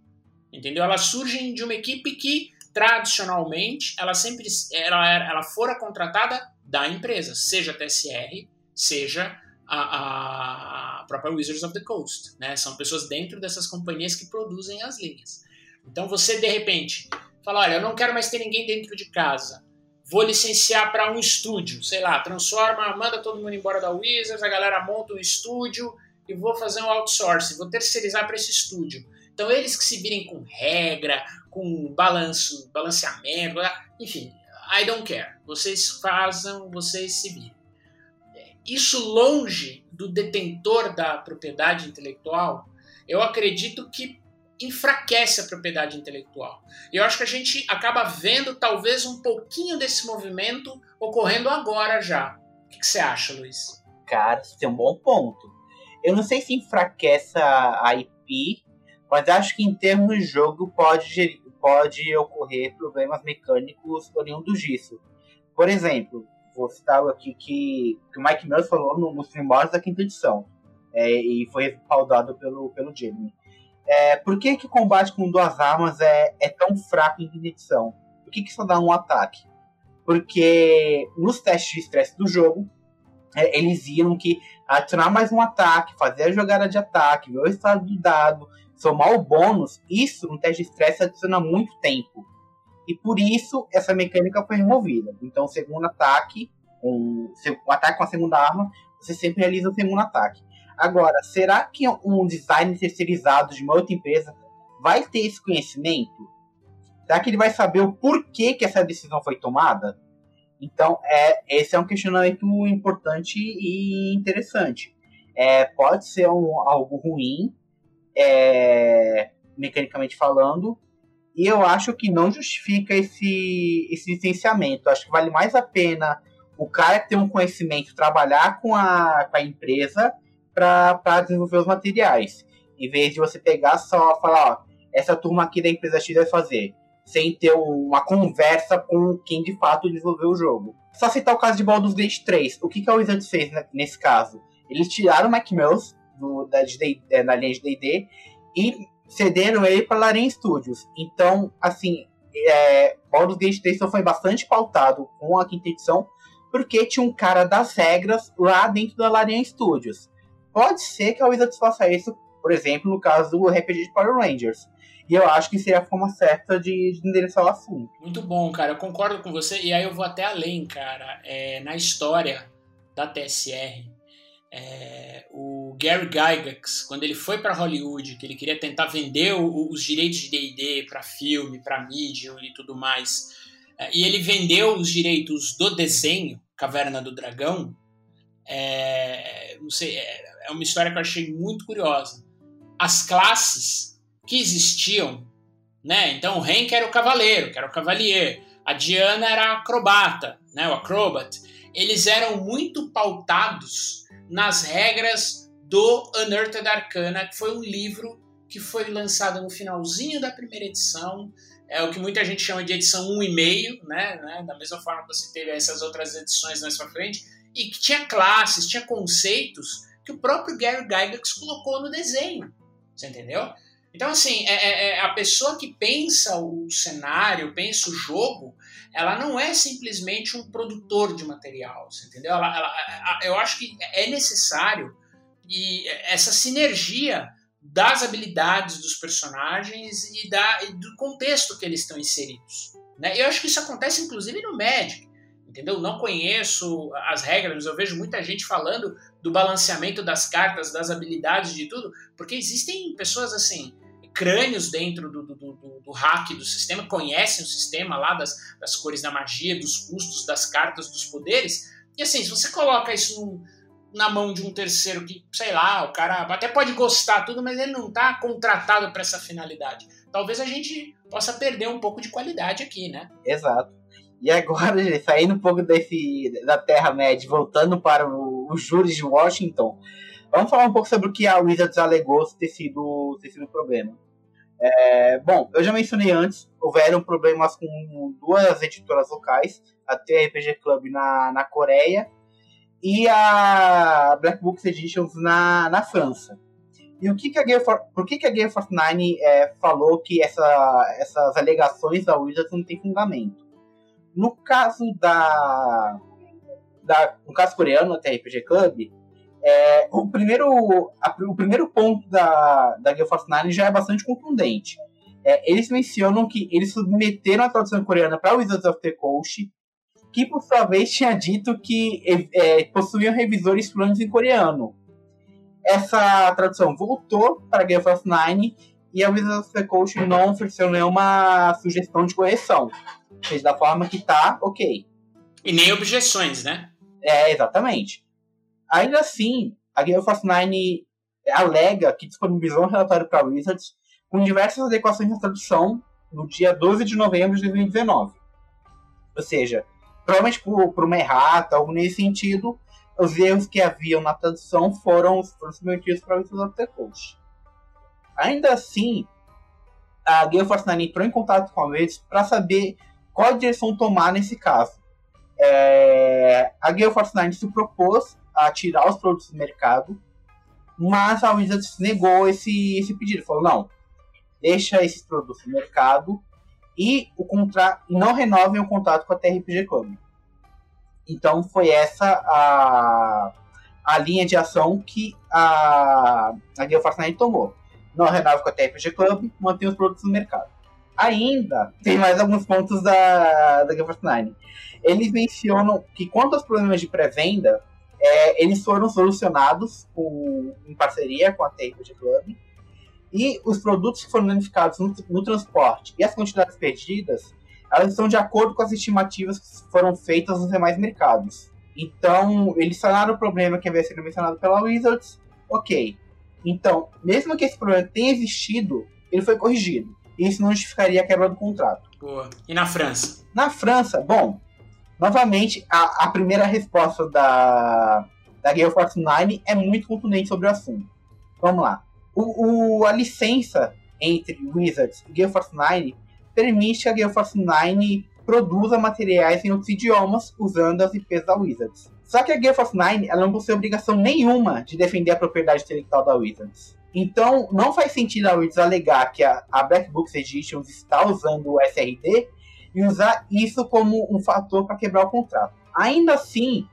entendeu? Elas surgem de uma equipe que tradicionalmente ela sempre ela, ela fora contratada da empresa, seja a TSR, seja a, a, própria Wizards of the Coast. Né? São pessoas dentro dessas companhias que produzem as linhas. Então você, de repente, fala: olha, eu não quero mais ter ninguém dentro de casa. Vou licenciar para um estúdio, sei lá, transforma, manda todo mundo embora da Wizards, a galera monta um estúdio e vou fazer um outsourcing, vou terceirizar para esse estúdio. Então eles que se virem com regra, com balanço, balanceamento, enfim, I don't care. Vocês façam, vocês se virem. Isso longe do detentor da propriedade intelectual, eu acredito que enfraquece a propriedade intelectual. E eu acho que a gente acaba vendo talvez um pouquinho desse movimento ocorrendo agora já. O que, você acha, Luiz? Cara, você tem um bom ponto. Eu não sei se enfraquece a IP, mas acho que em termos de jogo pode, pode ocorrer problemas mecânicos oriundos disso. Por exemplo, vou citar aqui que, que o Mike Mills falou no, nos primórdios da quinta edição, é, e foi respaldado pelo, pelo Jamie. É, por que, que o combate com duas armas é, é tão fraco em quinta edição? Por que, que só dá um ataque? Porque nos testes de estresse do jogo, é, eles viram que adicionar mais um ataque, fazer a jogada de ataque, ver o estado do dado, somar o bônus, isso no teste de estresse adiciona muito tempo. E por isso essa mecânica foi removida. Então, o segundo ataque, um, um ataque com a segunda arma, você sempre realiza o segundo ataque. Agora, será que um design terceirizado de uma outra empresa vai ter esse conhecimento? Será que ele vai saber o porquê que essa decisão foi tomada? Então, é, esse é um questionamento importante e interessante. É, pode ser um, algo ruim, é, mecanicamente falando, e eu acho que não justifica esse, esse licenciamento. Acho que vale mais a pena o cara ter um conhecimento, trabalhar com a, com a empresa para desenvolver os materiais. Em vez de você pegar só falar, ó, essa turma aqui da empresa X vai fazer, sem ter uma conversa com quem de fato desenvolveu o jogo. Só citar o caso de Baldur's Gate 3. O que, que a Wizards fez nesse caso? Eles tiraram o Mac Mills da, é, da linha de D&D e cederam ele para Larian Studios. Então, assim, é, Baldur's Gate 3 foi bastante pautado com a quinta edição, porque tinha um cara das regras lá dentro da Larian Studios. Pode ser que a Wizards faça isso, por exemplo, no caso do RPG de Power Rangers. E eu acho que seria a forma certa de, de endereçar o assunto. Muito bom, cara. Eu concordo com você. E aí eu vou até além, cara. É, na história da TSR, é, o Gary Gygax, quando ele foi para Hollywood, que ele queria tentar vender o, os direitos de D&D para filme, para mídia e tudo mais, é, e ele vendeu os direitos do desenho Caverna do Dragão, é, não sei, é, é uma história que eu achei muito curiosa. As classes que existiam, né? Então o Hank era o cavaleiro, que era o cavalier, a Diana era a acrobata, né? O acrobat. Eles eram muito pautados nas regras do Unearthed Arcana, que foi um livro que foi lançado no finalzinho da primeira edição, é o que muita gente chama de edição 1,5, né, né? Da mesma forma que você teve essas outras edições mais frente, e que tinha classes, tinha conceitos que o próprio Gary Gygax colocou no desenho. Você entendeu? Então, assim, é, é, é, a pessoa que pensa o cenário, pensa o jogo, ela não é simplesmente um produtor de material, entendeu? Ela, ela, eu acho que é necessário e essa sinergia das habilidades dos personagens e, da, e do contexto que eles estão inseridos. Né? Eu acho que isso acontece inclusive no Magic, entendeu? Não conheço as regras, mas eu vejo muita gente falando do balanceamento das cartas, das habilidades, de tudo, porque existem pessoas assim crânios dentro do, do, do, do, hack do sistema, conhecem o sistema lá das, das cores da magia, dos custos, das cartas, dos poderes. E assim, se você coloca isso num, na mão de um terceiro que, sei lá, o cara até pode gostar tudo, mas ele não está contratado para essa finalidade. Talvez a gente possa perder um pouco de qualidade aqui, né? Exato. E agora, saindo um pouco desse, da Terra-média, voltando para os júris de Washington, Vamos falar um pouco sobre o que a Wizards alegou ter sido, ter sido um problema. É, bom, eu já mencionei antes, houveram problemas com duas editoras locais, a TRPG Club na, na Coreia e a Black Books Editions na, na França. E o que, que a Game For, por que, que a Game Force 9 é, falou que essa, essas alegações da Wizards não têm fundamento? No caso da, da no caso coreano, a TRPG Club, é, o, primeiro, a, o primeiro ponto da, da Gale Force 9 já é bastante contundente. É, eles mencionam que eles submeteram a tradução coreana para Wizards of the Coast, que por sua vez tinha dito que é, possuíam revisores fluentes em coreano. Essa tradução voltou para a Gale Force 9 e a Wizards of the Coast não ofereceu nenhuma sugestão de correção. Fez da forma que tá, ok. E nem objeções, né? É, exatamente. Ainda assim, a Game of 9 alega que disponibilizou um relatório para Wizards com diversas adequações na tradução no dia 12 de novembro de 2019. Ou seja, provavelmente por, por uma errata, algo nesse sentido, os erros que haviam na tradução foram, submetidos para o Wizards of the Coast. Ainda assim, a Gale Force 9 entrou em contato com a Wizards para saber qual direção tomar nesse caso. É, a Gale Force 9 se propôs a tirar os produtos do mercado, mas a Wizards negou esse, esse pedido. Falou, não, deixa esses produtos no mercado e o contrato não renovem o contrato com a TRPG Club. Então foi essa a, a linha de ação que a, a Force 9 tomou. Não renova com a TRPG Club, mantém os produtos no mercado. Ainda tem mais alguns pontos da, da Gale Force 9. Eles mencionam que quanto aos problemas de pré-venda, é, eles foram solucionados com, em parceria com a TRPG Club e os produtos que foram danificados no, no, transporte e as quantidades perdidas, elas estão de acordo com as estimativas que foram feitas nos demais mercados. Então, eles sanaram o problema que havia sido mencionado pela Wizards. Ok. Então, mesmo que esse problema tenha existido, ele foi corrigido. E isso não justificaria a quebra do contrato. Boa. E na França? Na França, bom, novamente, a, a primeira resposta da, da Gale Force 9 é muito contundente sobre o assunto. Vamos lá. O, o, a licença entre Wizards e Gale Force 9 permite que a Gale Force 9 produza materiais em outros idiomas usando as IPs da Wizards. Só que a Gale Force 9 ela não possui obrigação nenhuma de defender a propriedade intelectual da Wizards. Então, não faz sentido a Wizards alegar que a, a Black Books Editions está usando o SRD e usar isso como um fator para quebrar o contrato. Ainda assim,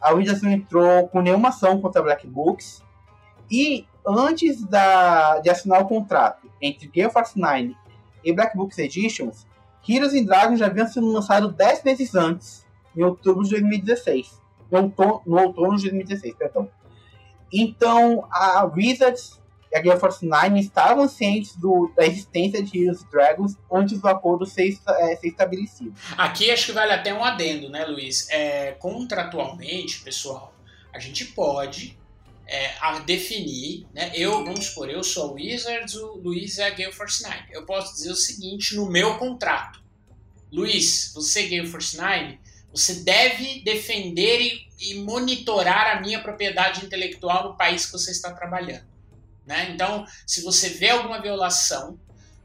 a Wizards não entrou com nenhuma ação contra a Black Books e antes da, de assinar o contrato entre Gale Force 9 e Black Books Editions, Heroes and Dragons já haviam sido lançado 10 meses antes, em outubro de 2016. No outono, no outono de 2016, perdão. Então, a Wizards a Gale Force 9 estavam cientes do, da existência de and Dragons antes do acordo ser, é, ser estabelecido. Aqui acho que vale até um adendo, né, Luiz? É, contratualmente, pessoal, a gente pode é, a definir, né? Eu, vamos supor, eu sou a Wizards, o Luiz é a Gale Force 9. Eu posso dizer o seguinte no meu contrato. Luiz, você Gale Force 9, você deve defender e, e, monitorar a minha propriedade intelectual no país que você está trabalhando. Né? Então, se você vê alguma violação,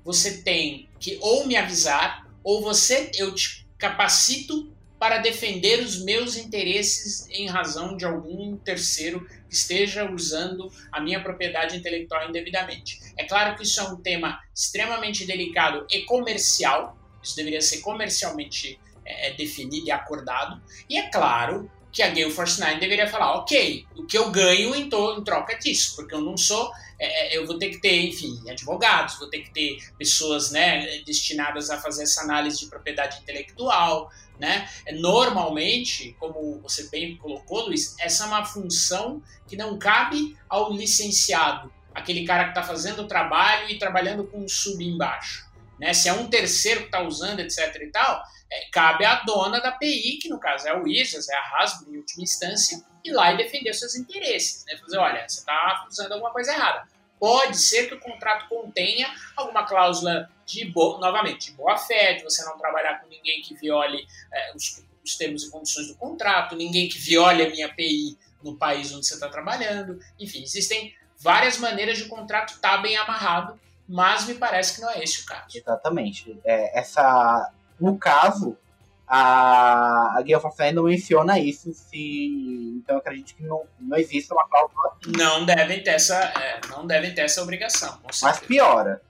você tem que ou me avisar, ou você eu te capacito para defender os meus interesses em razão de algum terceiro que esteja usando a minha propriedade intelectual indevidamente. É claro que isso é um tema extremamente delicado e comercial, isso deveria ser comercialmente é, definido e acordado, e é claro que a Gale Force 9 deveria falar, ok, o que eu ganho em, em troca disso, porque eu não sou, é, é, eu vou ter que ter, enfim, advogados, vou ter que ter pessoas né, destinadas a fazer essa análise de propriedade intelectual, né? Normalmente, como você bem colocou, Luiz, essa é uma função que não cabe ao licenciado, aquele cara que está fazendo o trabalho e trabalhando com um sub embaixo. Né? Se é um terceiro que está usando, etc e tal, é, cabe à dona da API, que no caso é a Wizards, é a Hasbro em última instância, ir lá e defender os seus interesses. Né? Fazer, olha, você está usando alguma coisa errada. Pode ser que o contrato contenha alguma cláusula de boa, novamente, de boa fé, de você não trabalhar com ninguém que viole é, os, os, termos e condições do contrato, ninguém que viole a minha API no país onde você está trabalhando. Enfim, existem várias maneiras de o contrato estar tá bem amarrado, mas me parece que não é esse o caso. Exatamente. É, essa, no caso, a, a Guia of não menciona isso, se, então acredito que não, não existe uma cláusula. Não devem ter essa, é, não devem ter essa obrigação. Mas piora.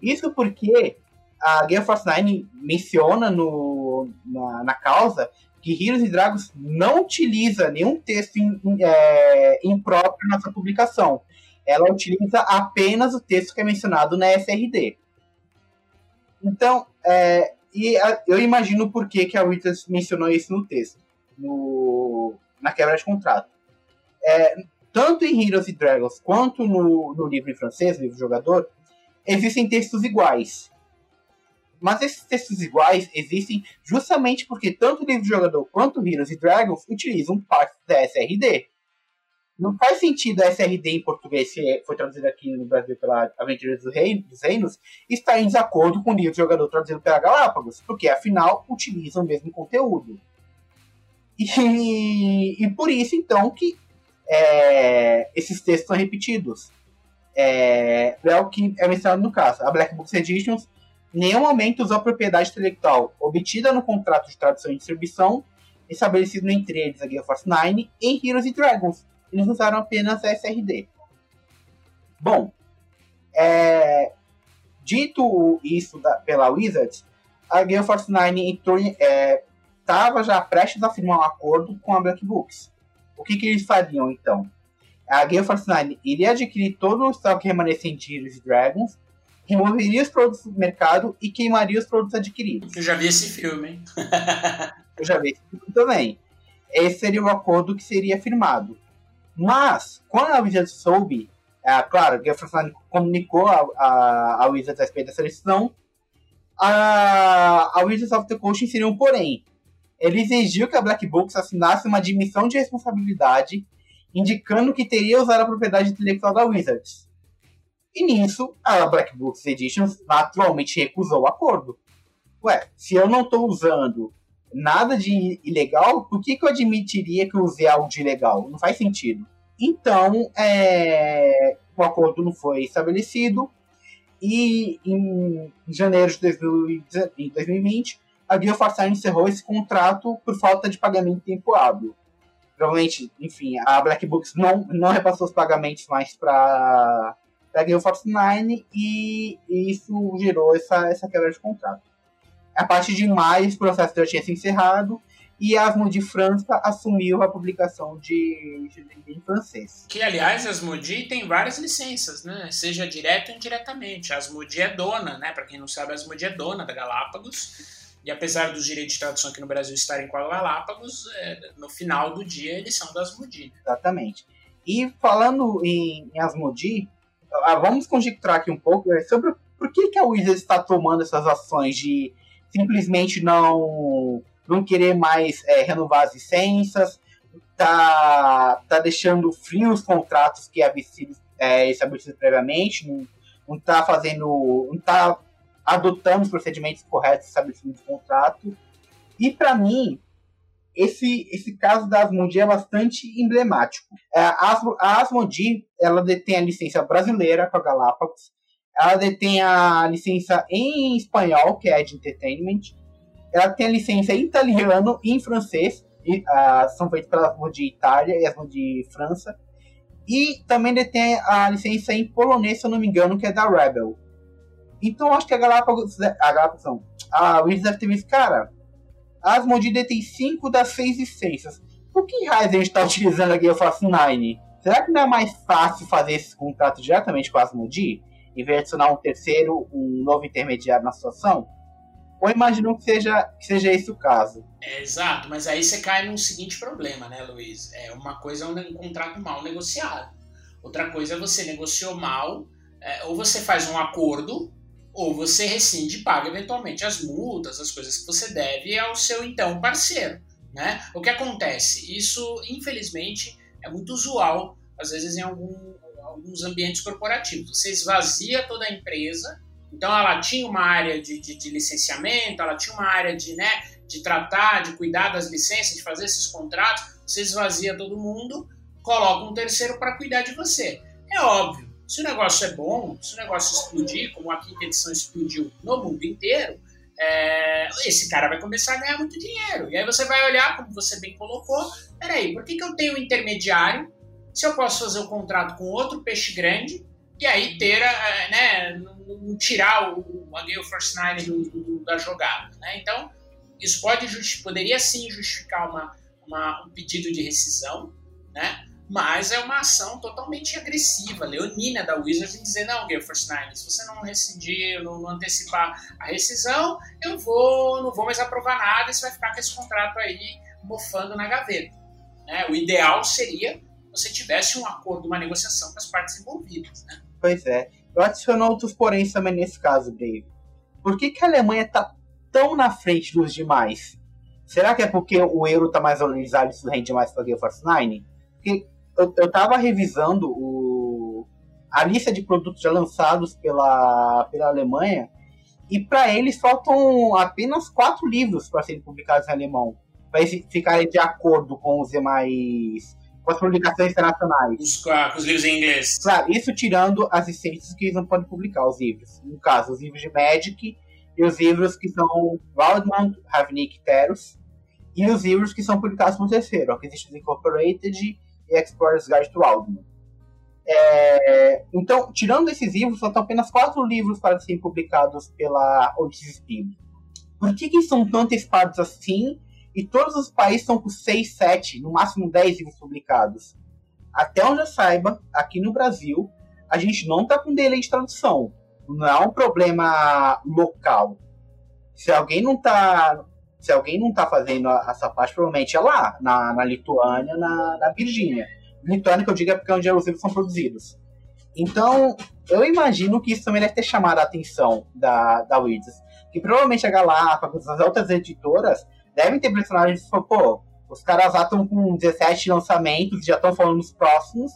Isso porque a Game Force 9 menciona no, na, na causa que Heroes e Dragons não utiliza nenhum texto in, é, impróprio na sua publicação. Ela utiliza apenas o texto que é mencionado na SRD. Então, é, e a, eu imagino por que, que a Witness mencionou isso no texto, no, na quebra de contrato. É, tanto em Heroes e Dragons quanto no, no livro em francês, livro jogador, existem textos iguais. Mas esses textos iguais existem justamente porque tanto o livro jogador quanto Heroes e Dragons utilizam partes da SRD. Não faz sentido a SRD em português, que foi traduzido aqui no Brasil pela Aventuras do Rei, dos Reinos, estar em desacordo com o livro de jogador traduzido pela Galápagos, porque afinal utilizam o mesmo conteúdo. E, e por isso, então, que é, esses textos são repetidos. É, é o que é mencionado no caso. A Black Books Editions nenhum momento usou a propriedade intelectual obtida no contrato de tradução e distribuição estabelecido entre eles a Guild Force 9 em Heroes and Dragons. Eles usaram apenas a SRD. Bom, é, dito isso da, pela Wizards, a Gale Force 9 entrou estava é, já prestes a firmar um acordo com a Black Books. O que, que eles fariam então? A Gale Force 9 iria adquirir todo o estoque remanescente de Dragons, removeria os produtos do mercado e queimaria os produtos adquiridos. Eu já vi esse filme, hein? Eu já vi esse filme também. Esse seria o acordo que seria firmado. Mas, quando a Wizards soube, é, claro, a Gale Force 9 comunicou a, a, a Wizards a respeito dessa decisão, a, a Wizards of the Coast inseriu um porém. Ele exigiu que a Black Books assinasse uma admissão de responsabilidade, indicando que teria usado a propriedade intelectual da Wizards. E nisso, a Black Books Editions naturalmente recusou o acordo. Ué, se eu não estou usando nada de ilegal, por que, que eu admitiria que eu usei algo de ilegal? Não faz sentido. Então, é, o acordo não foi estabelecido e em janeiro de 2020 a Guild encerrou esse contrato por falta de pagamento em tempo hábil. Provavelmente, enfim, a Black Books não, não repassou os pagamentos mais para a Guild Force 9 e, e, isso gerou essa, essa quebra de contrato. A partir de maio, esse processo já tinha se encerrado e a Asmodee França assumiu a publicação de, em francês. Que, aliás, a Asmodee tem várias licenças, né? Seja direto ou indiretamente. A Asmodee é dona, né? Para quem não sabe, a Asmodee é dona da Galápagos e apesar dos direitos de tradução aqui no Brasil estarem com a Galápagos, é, no final do dia eles são da Asmodi. Exatamente. E falando em, em Asmodi, ah, vamos conjecturar aqui um pouco é, sobre por que, que a Wizards está tomando essas ações de simplesmente não, não querer mais é, renovar as licenças, tá, tá deixando frios os contratos que haviam sido é, estabelecidos previamente, não, não tá fazendo. não tá adotando os procedimentos corretos estabelecidos no contrato. E para mim, esse, esse caso da Asmodi é bastante emblemático. É, a Asmodi ela detém a licença brasileira com a Galápagos, ela detém a licença em espanhol, que é de Entertainment, ela tem a licença em italiano e em francês, e, uh, são feitas pela Asmodi Itália e Asmodi França, e também detém a licença em polonês, se eu não me engano, que é da Rebel. Então acho que a Galápagos, a Galápagos não, a Wizards deve ter visto, cara, a Asmodee tem 5 das 6 licenças. Por que raiz a gente está utilizando a Gale Force 9? Será que não é mais fácil fazer esse contrato diretamente com a Asmodee? Vez de adicionar um terceiro, um novo intermediário na situação? Ou imagino que seja, que seja esse o caso. É, exato, mas aí você cai num seguinte problema, né, Luiz? É, uma coisa é um contrato mal negociado. Outra coisa é você negociou mal, é, ou você faz um acordo ou você rescinde e paga eventualmente as multas, as coisas que você deve ao seu então parceiro. Né? O que acontece? Isso, infelizmente, é muito usual, às vezes, em algum, alguns ambientes corporativos. Você esvazia toda a empresa, então ela tinha uma área de, de, de licenciamento, ela tinha uma área de, né, de tratar, de cuidar das licenças, de fazer esses contratos, você esvazia todo mundo, coloca um terceiro para cuidar de você. É óbvio, se o negócio é bom, se o negócio explodir, como a quinta edição explodiu no mundo inteiro, é, esse cara vai começar a ganhar muito dinheiro. E aí você vai olhar, como você bem colocou, peraí, por que, que eu tenho um intermediário se eu posso fazer o um contrato com outro peixe grande e aí ter, é, né, não tirar o, a Gale Force 9 do, do, da jogada, né? Então, isso pode poderia sim justificar uma, uma, um pedido de rescisão, né? mas é uma ação totalmente agressiva, leonina da Wizards em dizer, não, Gale Force 9, se você não rescindir, não, antecipar a rescisão, eu vou, não vou mais aprovar nada e você vai ficar com esse contrato aí mofando na gaveta. Né? O ideal seria você tivesse um acordo, uma negociação com as partes envolvidas. Né? Pois é. Eu adiciono outros porém também nesse caso, Dave. Por que, que a Alemanha está tão na frente dos demais? Será que é porque o euro está mais valorizado e isso rende mais para Gale Force 9? Porque eu, eu tava revisando o, a lista de produtos já lançados pela, pela Alemanha e para eles faltam apenas quatro livros para serem publicados em alemão, para eles ficarem de acordo com os demais com as publicações internacionais. Os, com os livros em inglês. Claro, isso tirando as licenças que eles não podem publicar, os livros. No caso, os livros de Magic e os livros que são Waldman, Ravnik Teros, e os livros que são publicados no terceiro, Acquisitions Incorporated e Explorer's Guide to Waldman. É, então, tirando esses livros, faltam apenas quatro livros para serem publicados pela Odysseus Speed. Por que, que são tão antecipados assim e todos os países estão com 6, 7, no máximo 10 livros publicados? Até onde eu saiba, aqui no Brasil, a gente não está com delay de tradução. Não é um problema local. Se alguém não está se alguém não está fazendo essa parte, provavelmente é lá, na, na Lituânia, na, na Virgínia. Lituânia, que eu digo, é porque é onde os livros são produzidos. Então, eu imagino que isso também deve ter chamado a atenção da, da Wizards. Que provavelmente a Galápagos, as outras editoras, devem ter personagens que pô, os caras lá estão com 17 lançamentos, já estão falando nos próximos,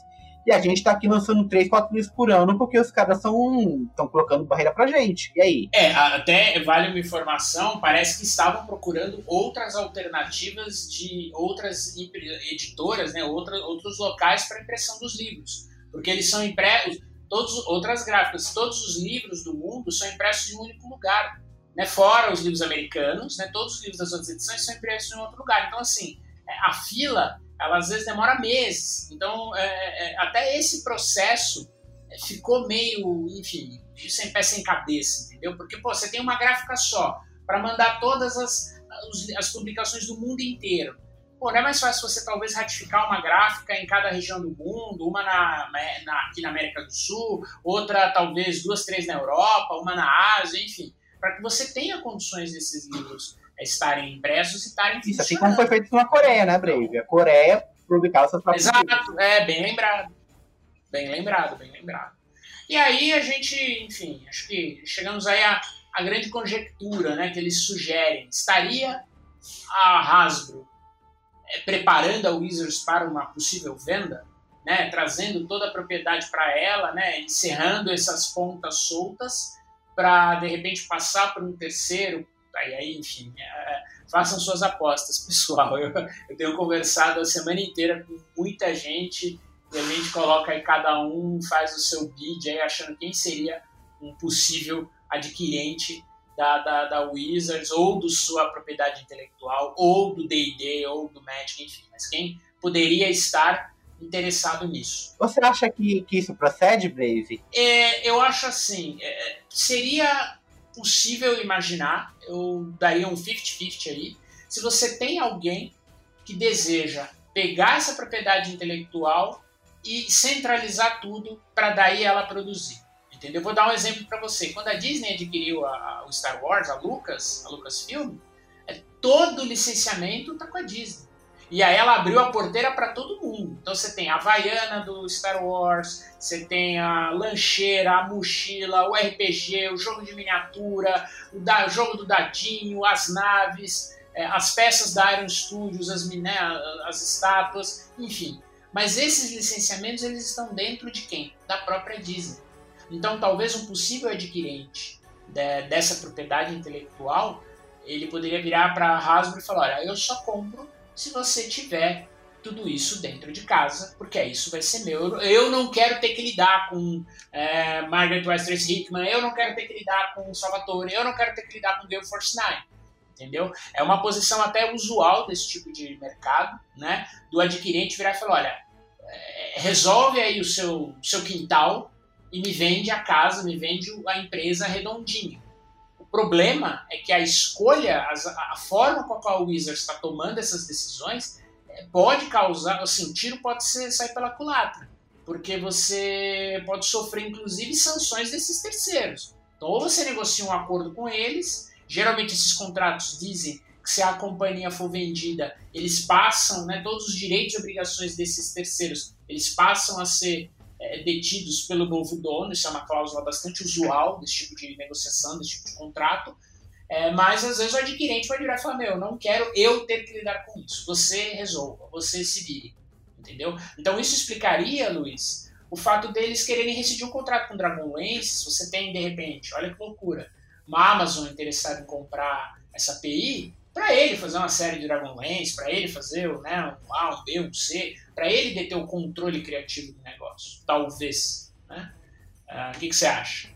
e a gente tá aqui lançando 3, 4 livros por ano porque os caras estão colocando barreira pra gente. E aí? É, até vale uma informação, parece que estavam procurando outras alternativas de outras editoras, né, outra, outros locais para impressão dos livros. Porque eles são impressos, todos, outras gráficas, todos os livros do mundo são impressos em um único lugar. Né, fora os livros americanos, né, todos os livros das outras edições são impressos em outro lugar. Então, assim, é, a fila ela às vezes demora meses. Então, é, é, é até esse processo é, ficou meio, enfim, sem pé sem cabeça, entendeu? Porque, pô, você tem uma gráfica só para mandar todas as, as publicações do mundo inteiro. Pô, não é mais fácil você talvez ratificar uma gráfica em cada região do mundo, uma na, na, aqui na América do Sul, outra talvez duas, três na Europa, uma na Ásia, enfim, para que você tenha condições desses livros estarem impressos e estarem Isso, assim como foi feito na Coreia, né, Brave? A Coreia publicava suas próprias Exato, é, bem lembrado. Bem lembrado, bem lembrado. E aí a gente, enfim, acho que chegamos aí à, à grande conjectura né, que eles sugerem. Estaria a Hasbro é, preparando a Wizards para uma possível venda? Né, trazendo toda a propriedade para ela, né, encerrando essas pontas soltas para de repente passar para um terceiro, Aí, aí enfim, é, façam suas apostas, pessoal. Eu, eu tenho conversado a semana inteira com muita gente e a gente coloca aí cada um faz o seu bid aí achando quem seria um possível adquirente da, da, da Wizards ou do sua propriedade intelectual ou do D&D ou do Magic, enfim, mas quem poderia estar interessado nisso. Você acha que, que isso procede, Brave? É, eu acho assim, é, seria possível imaginar, eu daria um 50-50 aí. Se você tem alguém que deseja pegar essa propriedade intelectual e centralizar tudo para daí ela produzir. Entendeu? Vou dar um exemplo para você. Quando a Disney adquiriu a, a, o Star Wars, a Lucas, a Lucasfilm, é, todo o licenciamento está com a Disney. E aí ela abriu a porteira para todo mundo. Então você tem a Havaiana do Star Wars, você tem a lancheira, a mochila, o RPG, o jogo de miniatura, o, da, o jogo do dadinho, as naves, é, as peças da Iron Studios, as, né, as estátuas, enfim. Mas esses licenciamentos eles estão dentro de quem? Da própria Disney. Então talvez um possível adquirente de, dessa propriedade intelectual ele poderia virar para a Hasbro e falar: olha, eu só compro se você tiver tudo isso dentro de casa, porque isso vai ser meu. Eu não quero ter que lidar com é, Margaret Westeros Hickman, eu não quero ter que lidar com Salvatore, eu não quero ter que lidar com Gale Force Nine. Entendeu? É uma posição até usual desse tipo de mercado, né? Do adquirente virar e falar: olha, é, resolve aí o seu, seu quintal e me vende a casa, me vende a empresa redondinho problema é que a escolha, a, forma com a qual o Wizards está tomando essas decisões é, pode causar, assim, o tiro pode ser, sair pela culatra, porque você pode sofrer inclusive sanções desses terceiros. Então, ou você negocia um acordo com eles, geralmente esses contratos dizem que se a companhia for vendida, eles passam, né, todos os direitos e obrigações desses terceiros, eles passam a ser é, detidos pelo novo dono, isso é uma cláusula bastante usual desse tipo de negociação, desse tipo de contrato, é, mas às vezes o adquirente vai virar e falar, meu, não quero eu ter que lidar com isso, você resolva, você se vire, Entendeu? Então isso explicaria, Luiz, o fato deles quererem rescindir um contrato com Dragonlance. Você tem, de repente, olha que loucura, uma Amazon interessada em comprar essa API, para ele fazer uma série de Dragonlance, para ele fazer né, um A, um B, um C, para ele deter o controle criativo do negócio. Talvez. Né? Uh, o que, que você acha?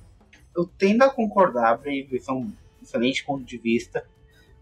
Eu tendo a concordar, Brave, isso é um excelente ponto de vista.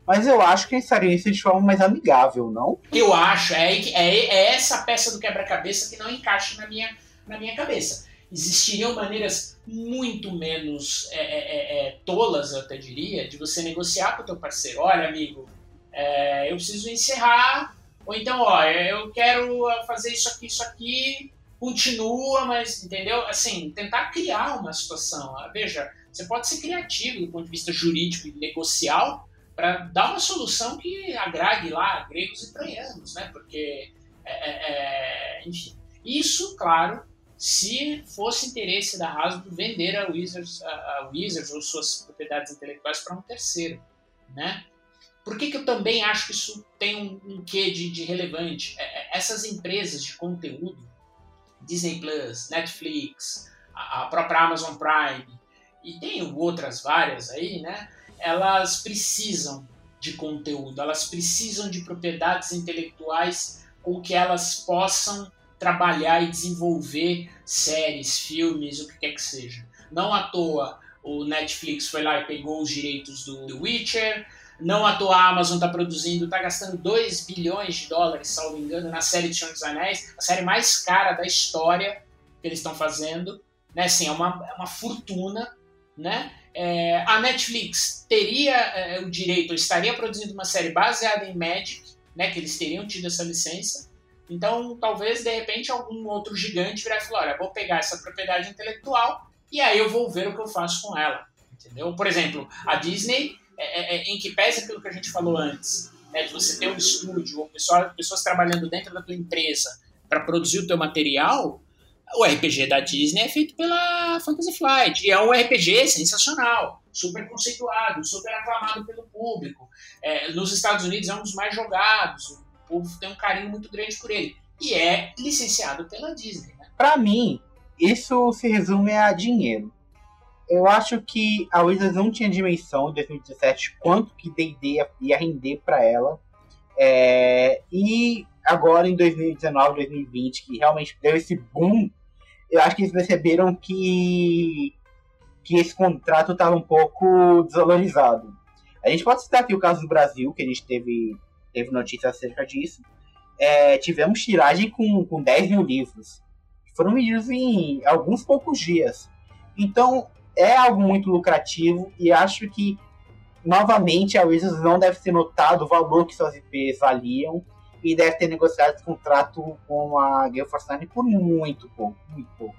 Mas eu acho que eles fariam isso de forma mais amigável, não? Eu acho. É, é, é essa peça do quebra-cabeça que não encaixa na minha, na minha cabeça. Existiriam maneiras muito menos é, é, é, é tolas, eu até diria, de você negociar com o teu parceiro. Olha, amigo, é, eu preciso encerrar, ou então, ó, eu quero fazer isso aqui, isso aqui, continua, mas, entendeu? Assim, tentar criar uma situação. Veja, você pode ser criativo do ponto de vista jurídico e negocial, para dar uma solução que agrade lá gregos e troianos, né? Porque, é, é, é, enfim, isso, claro, se fosse interesse da Hasbro vender a Wizards, a, a Wizards ou suas propriedades intelectuais para um terceiro, né? Por que, que eu também acho que isso tem um, um quê de, de relevante? É, é, essas empresas de conteúdo, Disney Plus, Netflix, a, a própria Amazon Prime, e tem outras várias aí, né? elas precisam de conteúdo, elas precisam de propriedades intelectuais com que elas possam trabalhar e desenvolver séries, filmes, o que quer que seja. Não à toa o Netflix foi lá e pegou os direitos do The Witcher, não à toa a Amazon está produzindo, está gastando 2 bilhões de dólares, salvo engano, na série de Senhor dos Anéis, a série mais cara da história que eles estão fazendo. Né? Assim, é, uma, é uma fortuna, né? É, a Netflix teria é, o direito, estaria produzindo uma série baseada em Magic, né, que eles teriam tido essa licença. Então, talvez, de repente, algum outro gigante virar e falar, olha, vou pegar essa propriedade intelectual e aí eu vou ver o que eu faço com ela. Entendeu? Por exemplo, a Disney, é, é, é em que pese aquilo que a gente falou antes, né, de você ter um estúdio ou pessoas, pessoas trabalhando dentro da tua empresa para produzir o teu material, o RPG da Disney é feito pela Fantasy Flight. E é um RPG sensacional, super conceituado, super aclamado pelo público. É, nos Estados Unidos é um dos mais jogados, o povo tem um carinho muito grande por ele. E é licenciado pela Disney. Né? Para mim, isso se resume a dinheiro. Eu acho que a Wizards não tinha dimensão em 2017 quanto que D&D ia render para ela. É, e agora em 2019, 2020, que realmente deu esse boom eu acho que eles perceberam que, que esse contrato estava um pouco desvalorizado. A gente pode citar aqui o caso do Brasil, que a gente teve, teve notícias acerca disso. É, tivemos tiragem com, com 10 mil livros. Foram medidos em alguns poucos dias. Então, é algo muito lucrativo e acho que, novamente, a Wizards não deve ter notado o valor que suas IPs valiam e deve ter negociado esse contrato com a Gale Nine por muito pouco, muito pouco.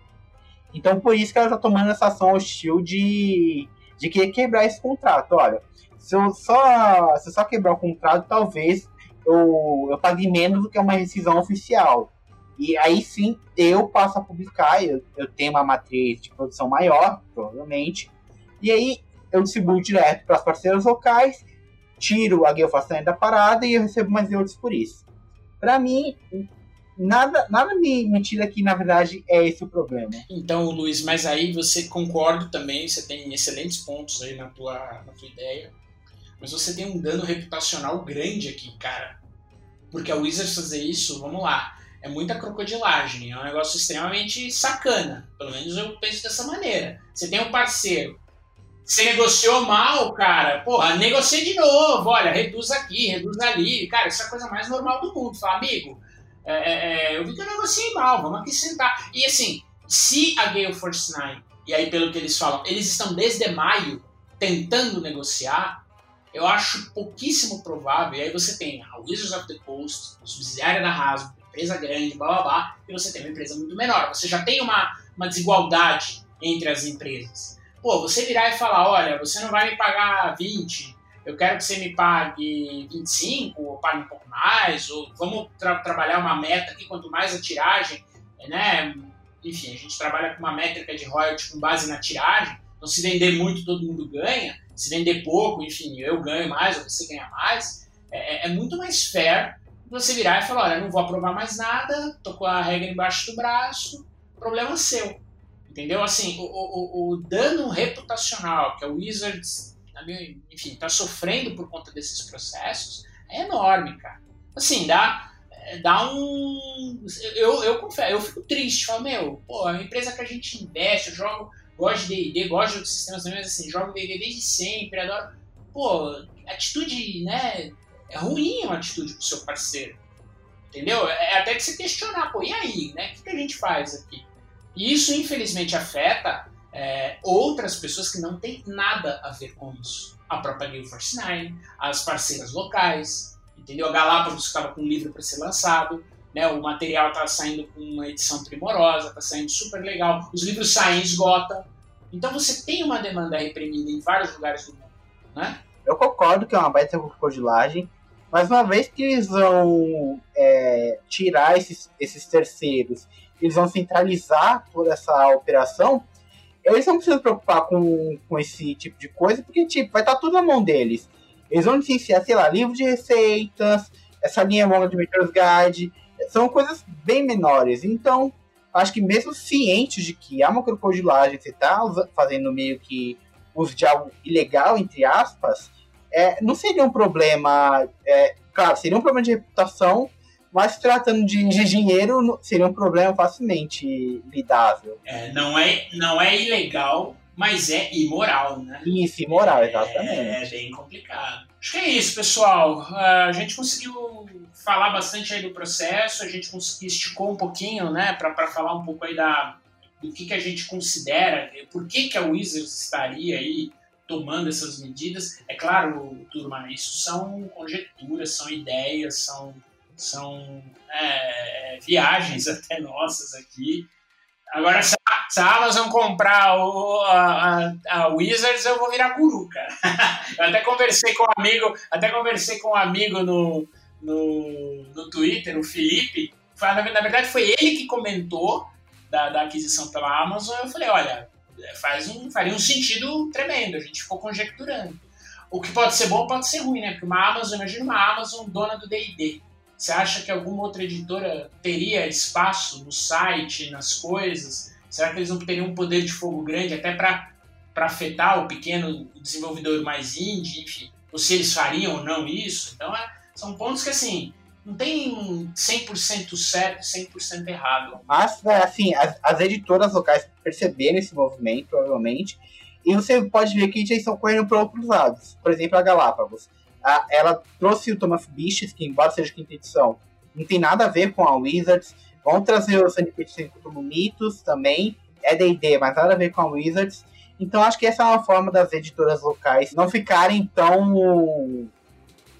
Então por isso que ela está tomando essa ação hostil de, de querer quebrar esse contrato. Olha, se eu só, se eu só quebrar o contrato, talvez eu, eu pague menos do que uma rescisão oficial. E aí sim eu passo a publicar, eu, eu tenho uma matriz de produção maior, provavelmente, e aí eu distribuo direto para as parceiras locais, tiro a Nine da parada e eu recebo mais euros por isso. Para mim, nada, nada me, me tira que, na verdade, é esse o problema. Então, Luiz, mas aí você concorda também, você tem excelentes pontos aí na tua, na tua ideia, mas você tem um dano reputacional grande aqui, cara. Porque a Wizards fazer isso, vamos lá, é muita crocodilagem, é um negócio extremamente sacana. Pelo menos eu penso dessa maneira. Você tem um parceiro você negociou mal, cara, porra, negocie de novo, olha, reduz aqui, reduz ali. Cara, isso é a coisa mais normal do mundo. Fala, amigo, é, é, é eu vi que eu negociei mal, vamos aqui sentar. E assim, se a Gale Force 9, e aí pelo que eles falam, eles estão desde maio tentando negociar, eu acho pouquíssimo provável. E aí você tem a Wizards of the Coast, subsidiária da Hasbro, empresa grande, blá blá blá, e você tem uma empresa muito menor. Você já tem uma, uma desigualdade entre as empresas. Pô, você virar e falar, olha, você não vai me pagar 20, eu quero que você me pague 25, ou pague um pouco mais, ou vamos tra trabalhar uma meta aqui, quanto mais a tiragem, né? Enfim, a gente trabalha com uma métrica de royalties com base na tiragem, então se vender muito todo mundo ganha, se vender pouco, enfim, eu ganho mais ou você ganha mais, é, é, é muito mais fair você virar e falar, olha, não vou aprovar mais nada, tô com a regra embaixo do braço, problema seu. Entendeu? Assim, o, o, o dano reputacional que a Wizards, enfim, está sofrendo por conta desses processos é enorme, cara. Assim, dá, dá um. Eu, eu confesso, eu fico triste. Falo, meu, pô, é uma empresa que a gente investe, eu jogo, gosto de DD, gosto de sistemas mas assim, jogo DD desde sempre, adoro. Pô, atitude, né? É ruim uma atitude pro seu parceiro. Entendeu? É até de se questionar, pô, e aí, né? O que, que a gente faz aqui? E isso, infelizmente, afeta é, outras pessoas que não têm nada a ver com isso. A própria Gale Force 9, as parceiras locais, entendeu? A Galápagos estava com um livro para ser lançado, né? o material está saindo com uma edição primorosa, está saindo super legal, os livros saem esgota. Então você tem uma demanda reprimida em vários lugares do mundo. Né? Eu concordo que é uma baita crocodilagem, mas uma vez que eles vão é, tirar esses, esses terceiros, eles vão centralizar toda essa operação, eles não precisam se preocupar com, com esse tipo de coisa, porque tipo, vai estar tudo na mão deles. Eles vão licenciar, sei lá, livro de receitas, essa linha longa de Maker's Guide, são coisas bem menores. Então, acho que mesmo cientes de que há uma crocodilagem, você está fazendo meio que uso de algo ilegal, entre aspas, é, não seria um problema. É, claro, seria um problema de reputação, mas tratando de, de, dinheiro, seria um problema facilmente lidável. É, não, é, não é ilegal, mas é imoral, né? Isso, imoral, exatamente. É, é bem complicado. Acho que é isso, pessoal. A gente conseguiu falar bastante aí do processo, a gente conseguiu esticou um pouquinho, né, para falar um pouco aí da, do que, que a gente considera, por que, que a Wizards estaria aí tomando essas medidas. É claro, turma, isso são conjecturas, são ideias, são, são é, viagens até nossas aqui. Agora, se a, se a Amazon comprar o, a, a, Wizards, eu vou virar guru, cara. Eu até conversei com um amigo, até conversei com um amigo no, no, no Twitter, o Felipe. Na verdade, foi ele que comentou da, da aquisição pela Amazon. Eu falei, olha, faz um, faria um sentido tremendo. A gente ficou conjecturando. O que pode ser bom pode ser ruim, né? Porque uma Amazon, imagina uma Amazon dona do D&D você acha que alguma outra editora teria espaço no site, nas coisas? Será que eles não teriam um poder de fogo grande até para afetar o pequeno desenvolvedor mais indie, enfim? Ou se eles fariam ou não isso? Então, é, são pontos que, assim, não tem 100% certo e 100% errado. Mas, é, assim, as, as, editoras locais perceberam esse movimento, provavelmente, e você pode ver que eles estão correndo para outros lados. Por exemplo, a Galápagos a, ela trouxe o Thomas Beaches, que embora seja quinta edição, não tem nada a ver com a Wizards. Vão trazer o Peterson como mitos também. É D&D, mas nada a ver com a Wizards. Então acho que essa é uma forma das editoras locais não ficarem tão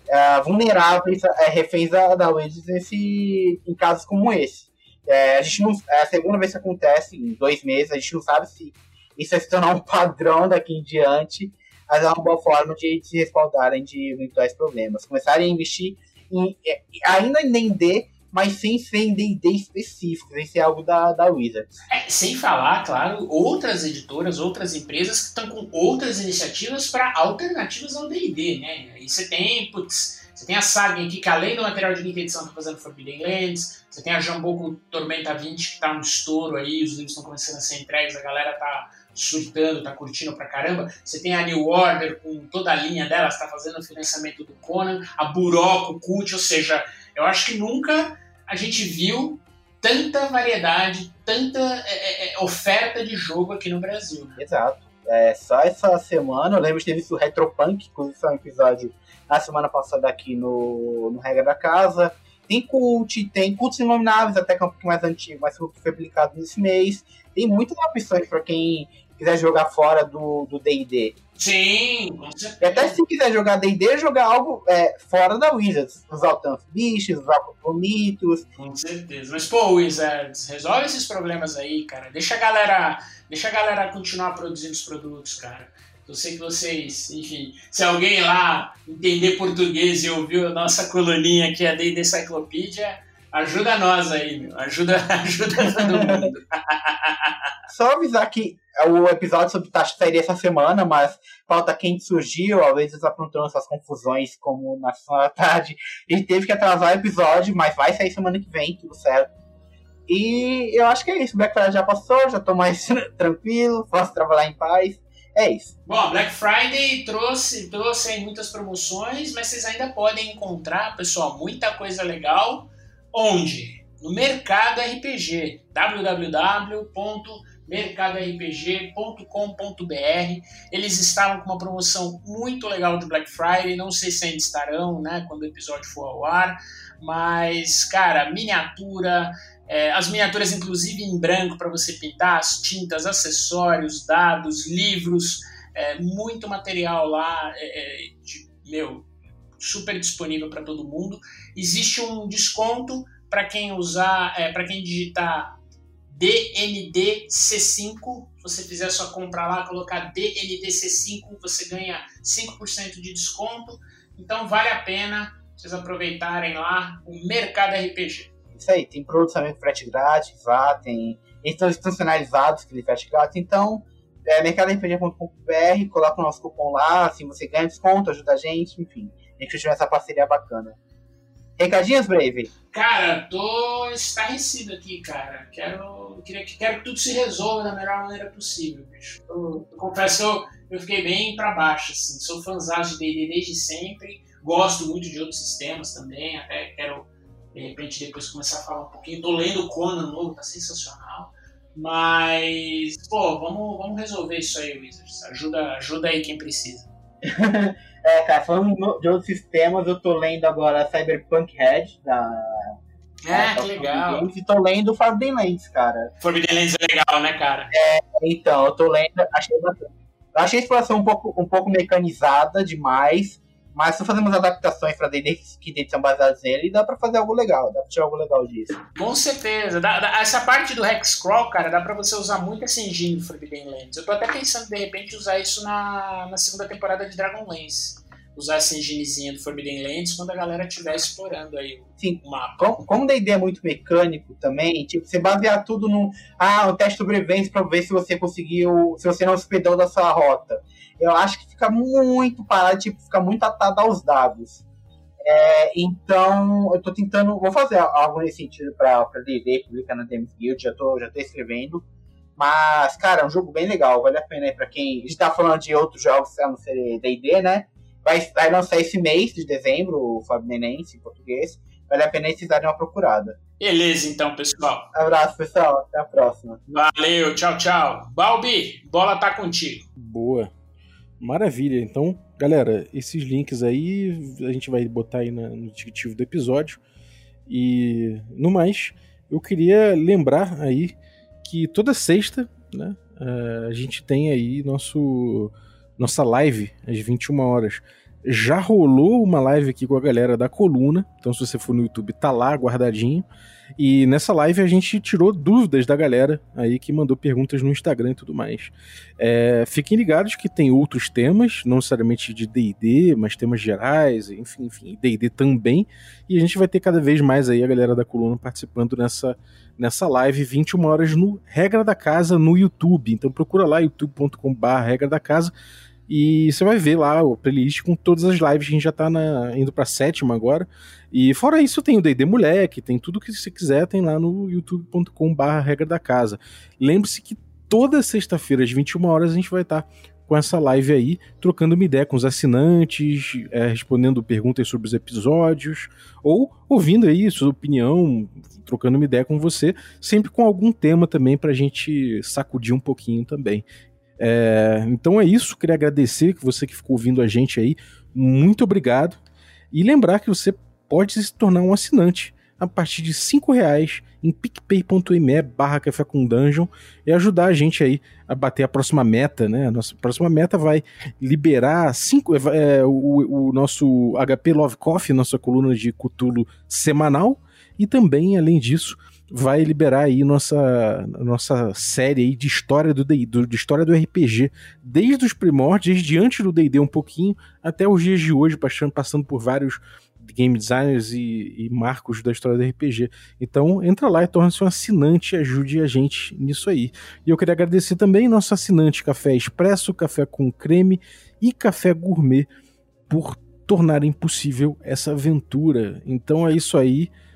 uh, vulneráveis, uh, reféns da, da Wizards nesse, em casos como esse. É, a gente não, é a segunda vez que acontece, em dois meses, a gente não sabe se isso vai se tornar um padrão daqui em diante mas é uma boa forma de se respaldarem de eventuais problemas. Começarem a investir em, é, ainda em D&D, mas sem ser em D&D específico, sem ser algo da, da Wizards. É, sem falar, claro, outras editoras, outras empresas que estão com outras iniciativas para alternativas ao D&D, né? Você tem, putz, você tem a Saga aqui, que além do material de quinta edição, está fazendo Forbidden Lands, você tem a Jamboco Tormenta 20, que está no estouro aí, os livros estão começando a ser entregues, a galera tá surtando, tá curtindo pra caramba. Você tem a New Order com toda a linha dela, está fazendo o financiamento do Conan, a Buroko Cult, ou seja, eu acho que nunca a gente viu tanta variedade, tanta é, é, é, oferta de jogo aqui no Brasil. Né? Exato. É, só essa semana, eu lembro de ter visto o Retropunk, inclusive foi um episódio na semana passada aqui no, no Regra da Casa. Tem cult, tem cultos inomináveis, até que é um pouco mais antigo, mas foi publicado nesse mês. Tem muitas opções para quem quiser jogar fora do D&D. Sim, com certeza. E até se quiser jogar D&D, jogar algo é, fora da Wizards. Usar o bichos, usar bonitos. Com certeza. Mas, pô, Wizards, resolve esses problemas aí, cara. Deixa a galera, deixa a galera continuar produzindo os produtos, cara. Eu sei que vocês, enfim, se alguém lá entender português e ouviu a nossa coluninha aqui, a D&D Cyclopedia, Ajuda nós aí, meu. Ajuda, ajuda todo mundo. Só avisar que o episódio sobre taxa sairia essa semana, mas pauta quente surgiu, às vezes aprontando essas confusões como na sessão da tarde. E teve que atrasar o episódio, mas vai sair semana que vem, tudo certo. E eu acho que é isso. Black Friday já passou, já tô mais tranquilo, posso trabalhar em paz. É isso. Bom, Black Friday trouxe, trouxe aí muitas promoções, mas vocês ainda podem encontrar, pessoal, muita coisa legal. Onde? No Mercado RPG. www.mercadorpg.com.br. Eles estavam com uma promoção muito legal de Black Friday. Não sei se ainda estarão, né, quando o episódio for ao ar. Mas, cara, miniatura, é, as miniaturas, inclusive em branco, para você pintar, as tintas, acessórios, dados, livros, é, muito material lá, é, é de, meu, super disponível para todo mundo. Existe um desconto para quem usar, é, para quem digitar DNDC5. Se você fizer sua compra lá, colocar DNDC5, você ganha 5% de desconto. Então vale a pena vocês aproveitarem lá o Mercado RPG. Isso aí, tem produtos também frete grátis lá, tem. Eles estão institucionalizados que frete grátis, então é mercadorpg.com.br, coloca o nosso cupom lá, assim você ganha desconto, ajuda a gente, enfim. A gente tiver essa parceria bacana. Recadinhos, Brave? Cara, tô estarrecido aqui, cara. Quero, queria, quero que tudo se resolva da melhor maneira possível, bicho. Eu, eu confesso que eu, eu fiquei bem para baixo, assim. Sou fãzão de D&D desde sempre. Gosto muito de outros sistemas também. Até quero de repente depois começar a falar um pouquinho. Tô lendo o Conan novo, tá sensacional. Mas, pô, vamos, vamos resolver isso aí, Wizards. Ajuda, ajuda aí quem precisa. é, cara, falando de outros sistemas, eu tô lendo agora Cyberpunk Red, da. É, que legal. Games, e tô lendo Forbidden Lands, cara. Forbidden Lands é legal, né, cara? É, então, eu tô lendo, achei bastante. Eu achei a exploração um pouco, um pouco mecanizada demais, mas se fazemos adaptações para D&D que são baseadas nele, dá para fazer algo legal, dá pra tirar algo legal disso. Com certeza. Dá, dá, essa parte do Hexcrawl, cara, dá para você usar muito essa engine do Forbidden Lands. Eu tô até pensando, de repente, usar isso na, na segunda temporada de Dragonlance. Usar essa enginezinha do Forbidden Lands quando a galera estiver explorando aí Sim. o mapa. Como o D&D é muito mecânico também, tipo, você basear tudo no... Ah, o teste de sobrevivência para ver se você conseguiu... Se você não se perdeu da sua rota eu acho que fica muito parado, tipo, fica muito atado aos dados. É, então, eu tô tentando, vou fazer algo nesse sentido pra, pra D&D, publicar na Games Guild, já tô, já tô escrevendo. Mas, cara, é um jogo bem legal, vale a pena aí pra quem... A gente tá falando de outros jogos a não ser D&D, né? Vai, vai lançar esse mês de dezembro, o Fabinense em português. Vale a pena vocês darem uma procurada. Beleza, então, pessoal. Abraço, pessoal. Até a próxima. Valeu, tchau, tchau. Balbi, bola tá contigo. Boa. Maravilha. Então, galera, esses links aí a gente vai botar aí no descritivo do episódio. E no mais, eu queria lembrar aí que toda sexta, né, a gente tem aí nosso nossa live às 21 horas. Já rolou uma live aqui com a galera da Coluna, então se você for no YouTube tá lá guardadinho. E nessa live a gente tirou dúvidas da galera aí que mandou perguntas no Instagram e tudo mais. É, fiquem ligados que tem outros temas, não necessariamente de DD, mas temas gerais, enfim, enfim, DD também. E a gente vai ter cada vez mais aí a galera da coluna participando nessa, nessa live 21 horas no Regra da Casa no YouTube. Então procura lá youtube.com/barra Regra da Casa e você vai ver lá o playlist com todas as lives. A gente já tá na, indo pra sétima agora. E fora isso, tem o DD Moleque, tem tudo que você quiser, tem lá no youtube.com/barra regra da casa. Lembre-se que toda sexta-feira, às 21 horas, a gente vai estar tá com essa live aí, trocando uma ideia com os assinantes, é, respondendo perguntas sobre os episódios, ou ouvindo aí sua opinião, trocando uma ideia com você, sempre com algum tema também pra gente sacudir um pouquinho também. É, então é isso, queria agradecer que você que ficou ouvindo a gente aí, muito obrigado. E lembrar que você pode se tornar um assinante a partir de cinco reais em picpay.me barra café com dungeon e ajudar a gente aí a bater a próxima meta, né? A nossa próxima meta vai liberar cinco, é, o, o, nosso HP Love Coffee, nossa coluna de Cutulo semanal, e também, além disso, vai liberar aí nossa, nossa série aí de história do D&D, de história do RPG, desde os primórdios, desde antes do D&D um pouquinho, até os dias de hoje, passando, por vários game designers e, e, marcos da história do RPG. Então entra lá e torne-se um assinante e ajude a gente nisso aí. E eu queria agradecer também nosso assinante Café Expresso, Café com Creme e Café Gourmet por tornarem possível essa aventura. Então é isso aí.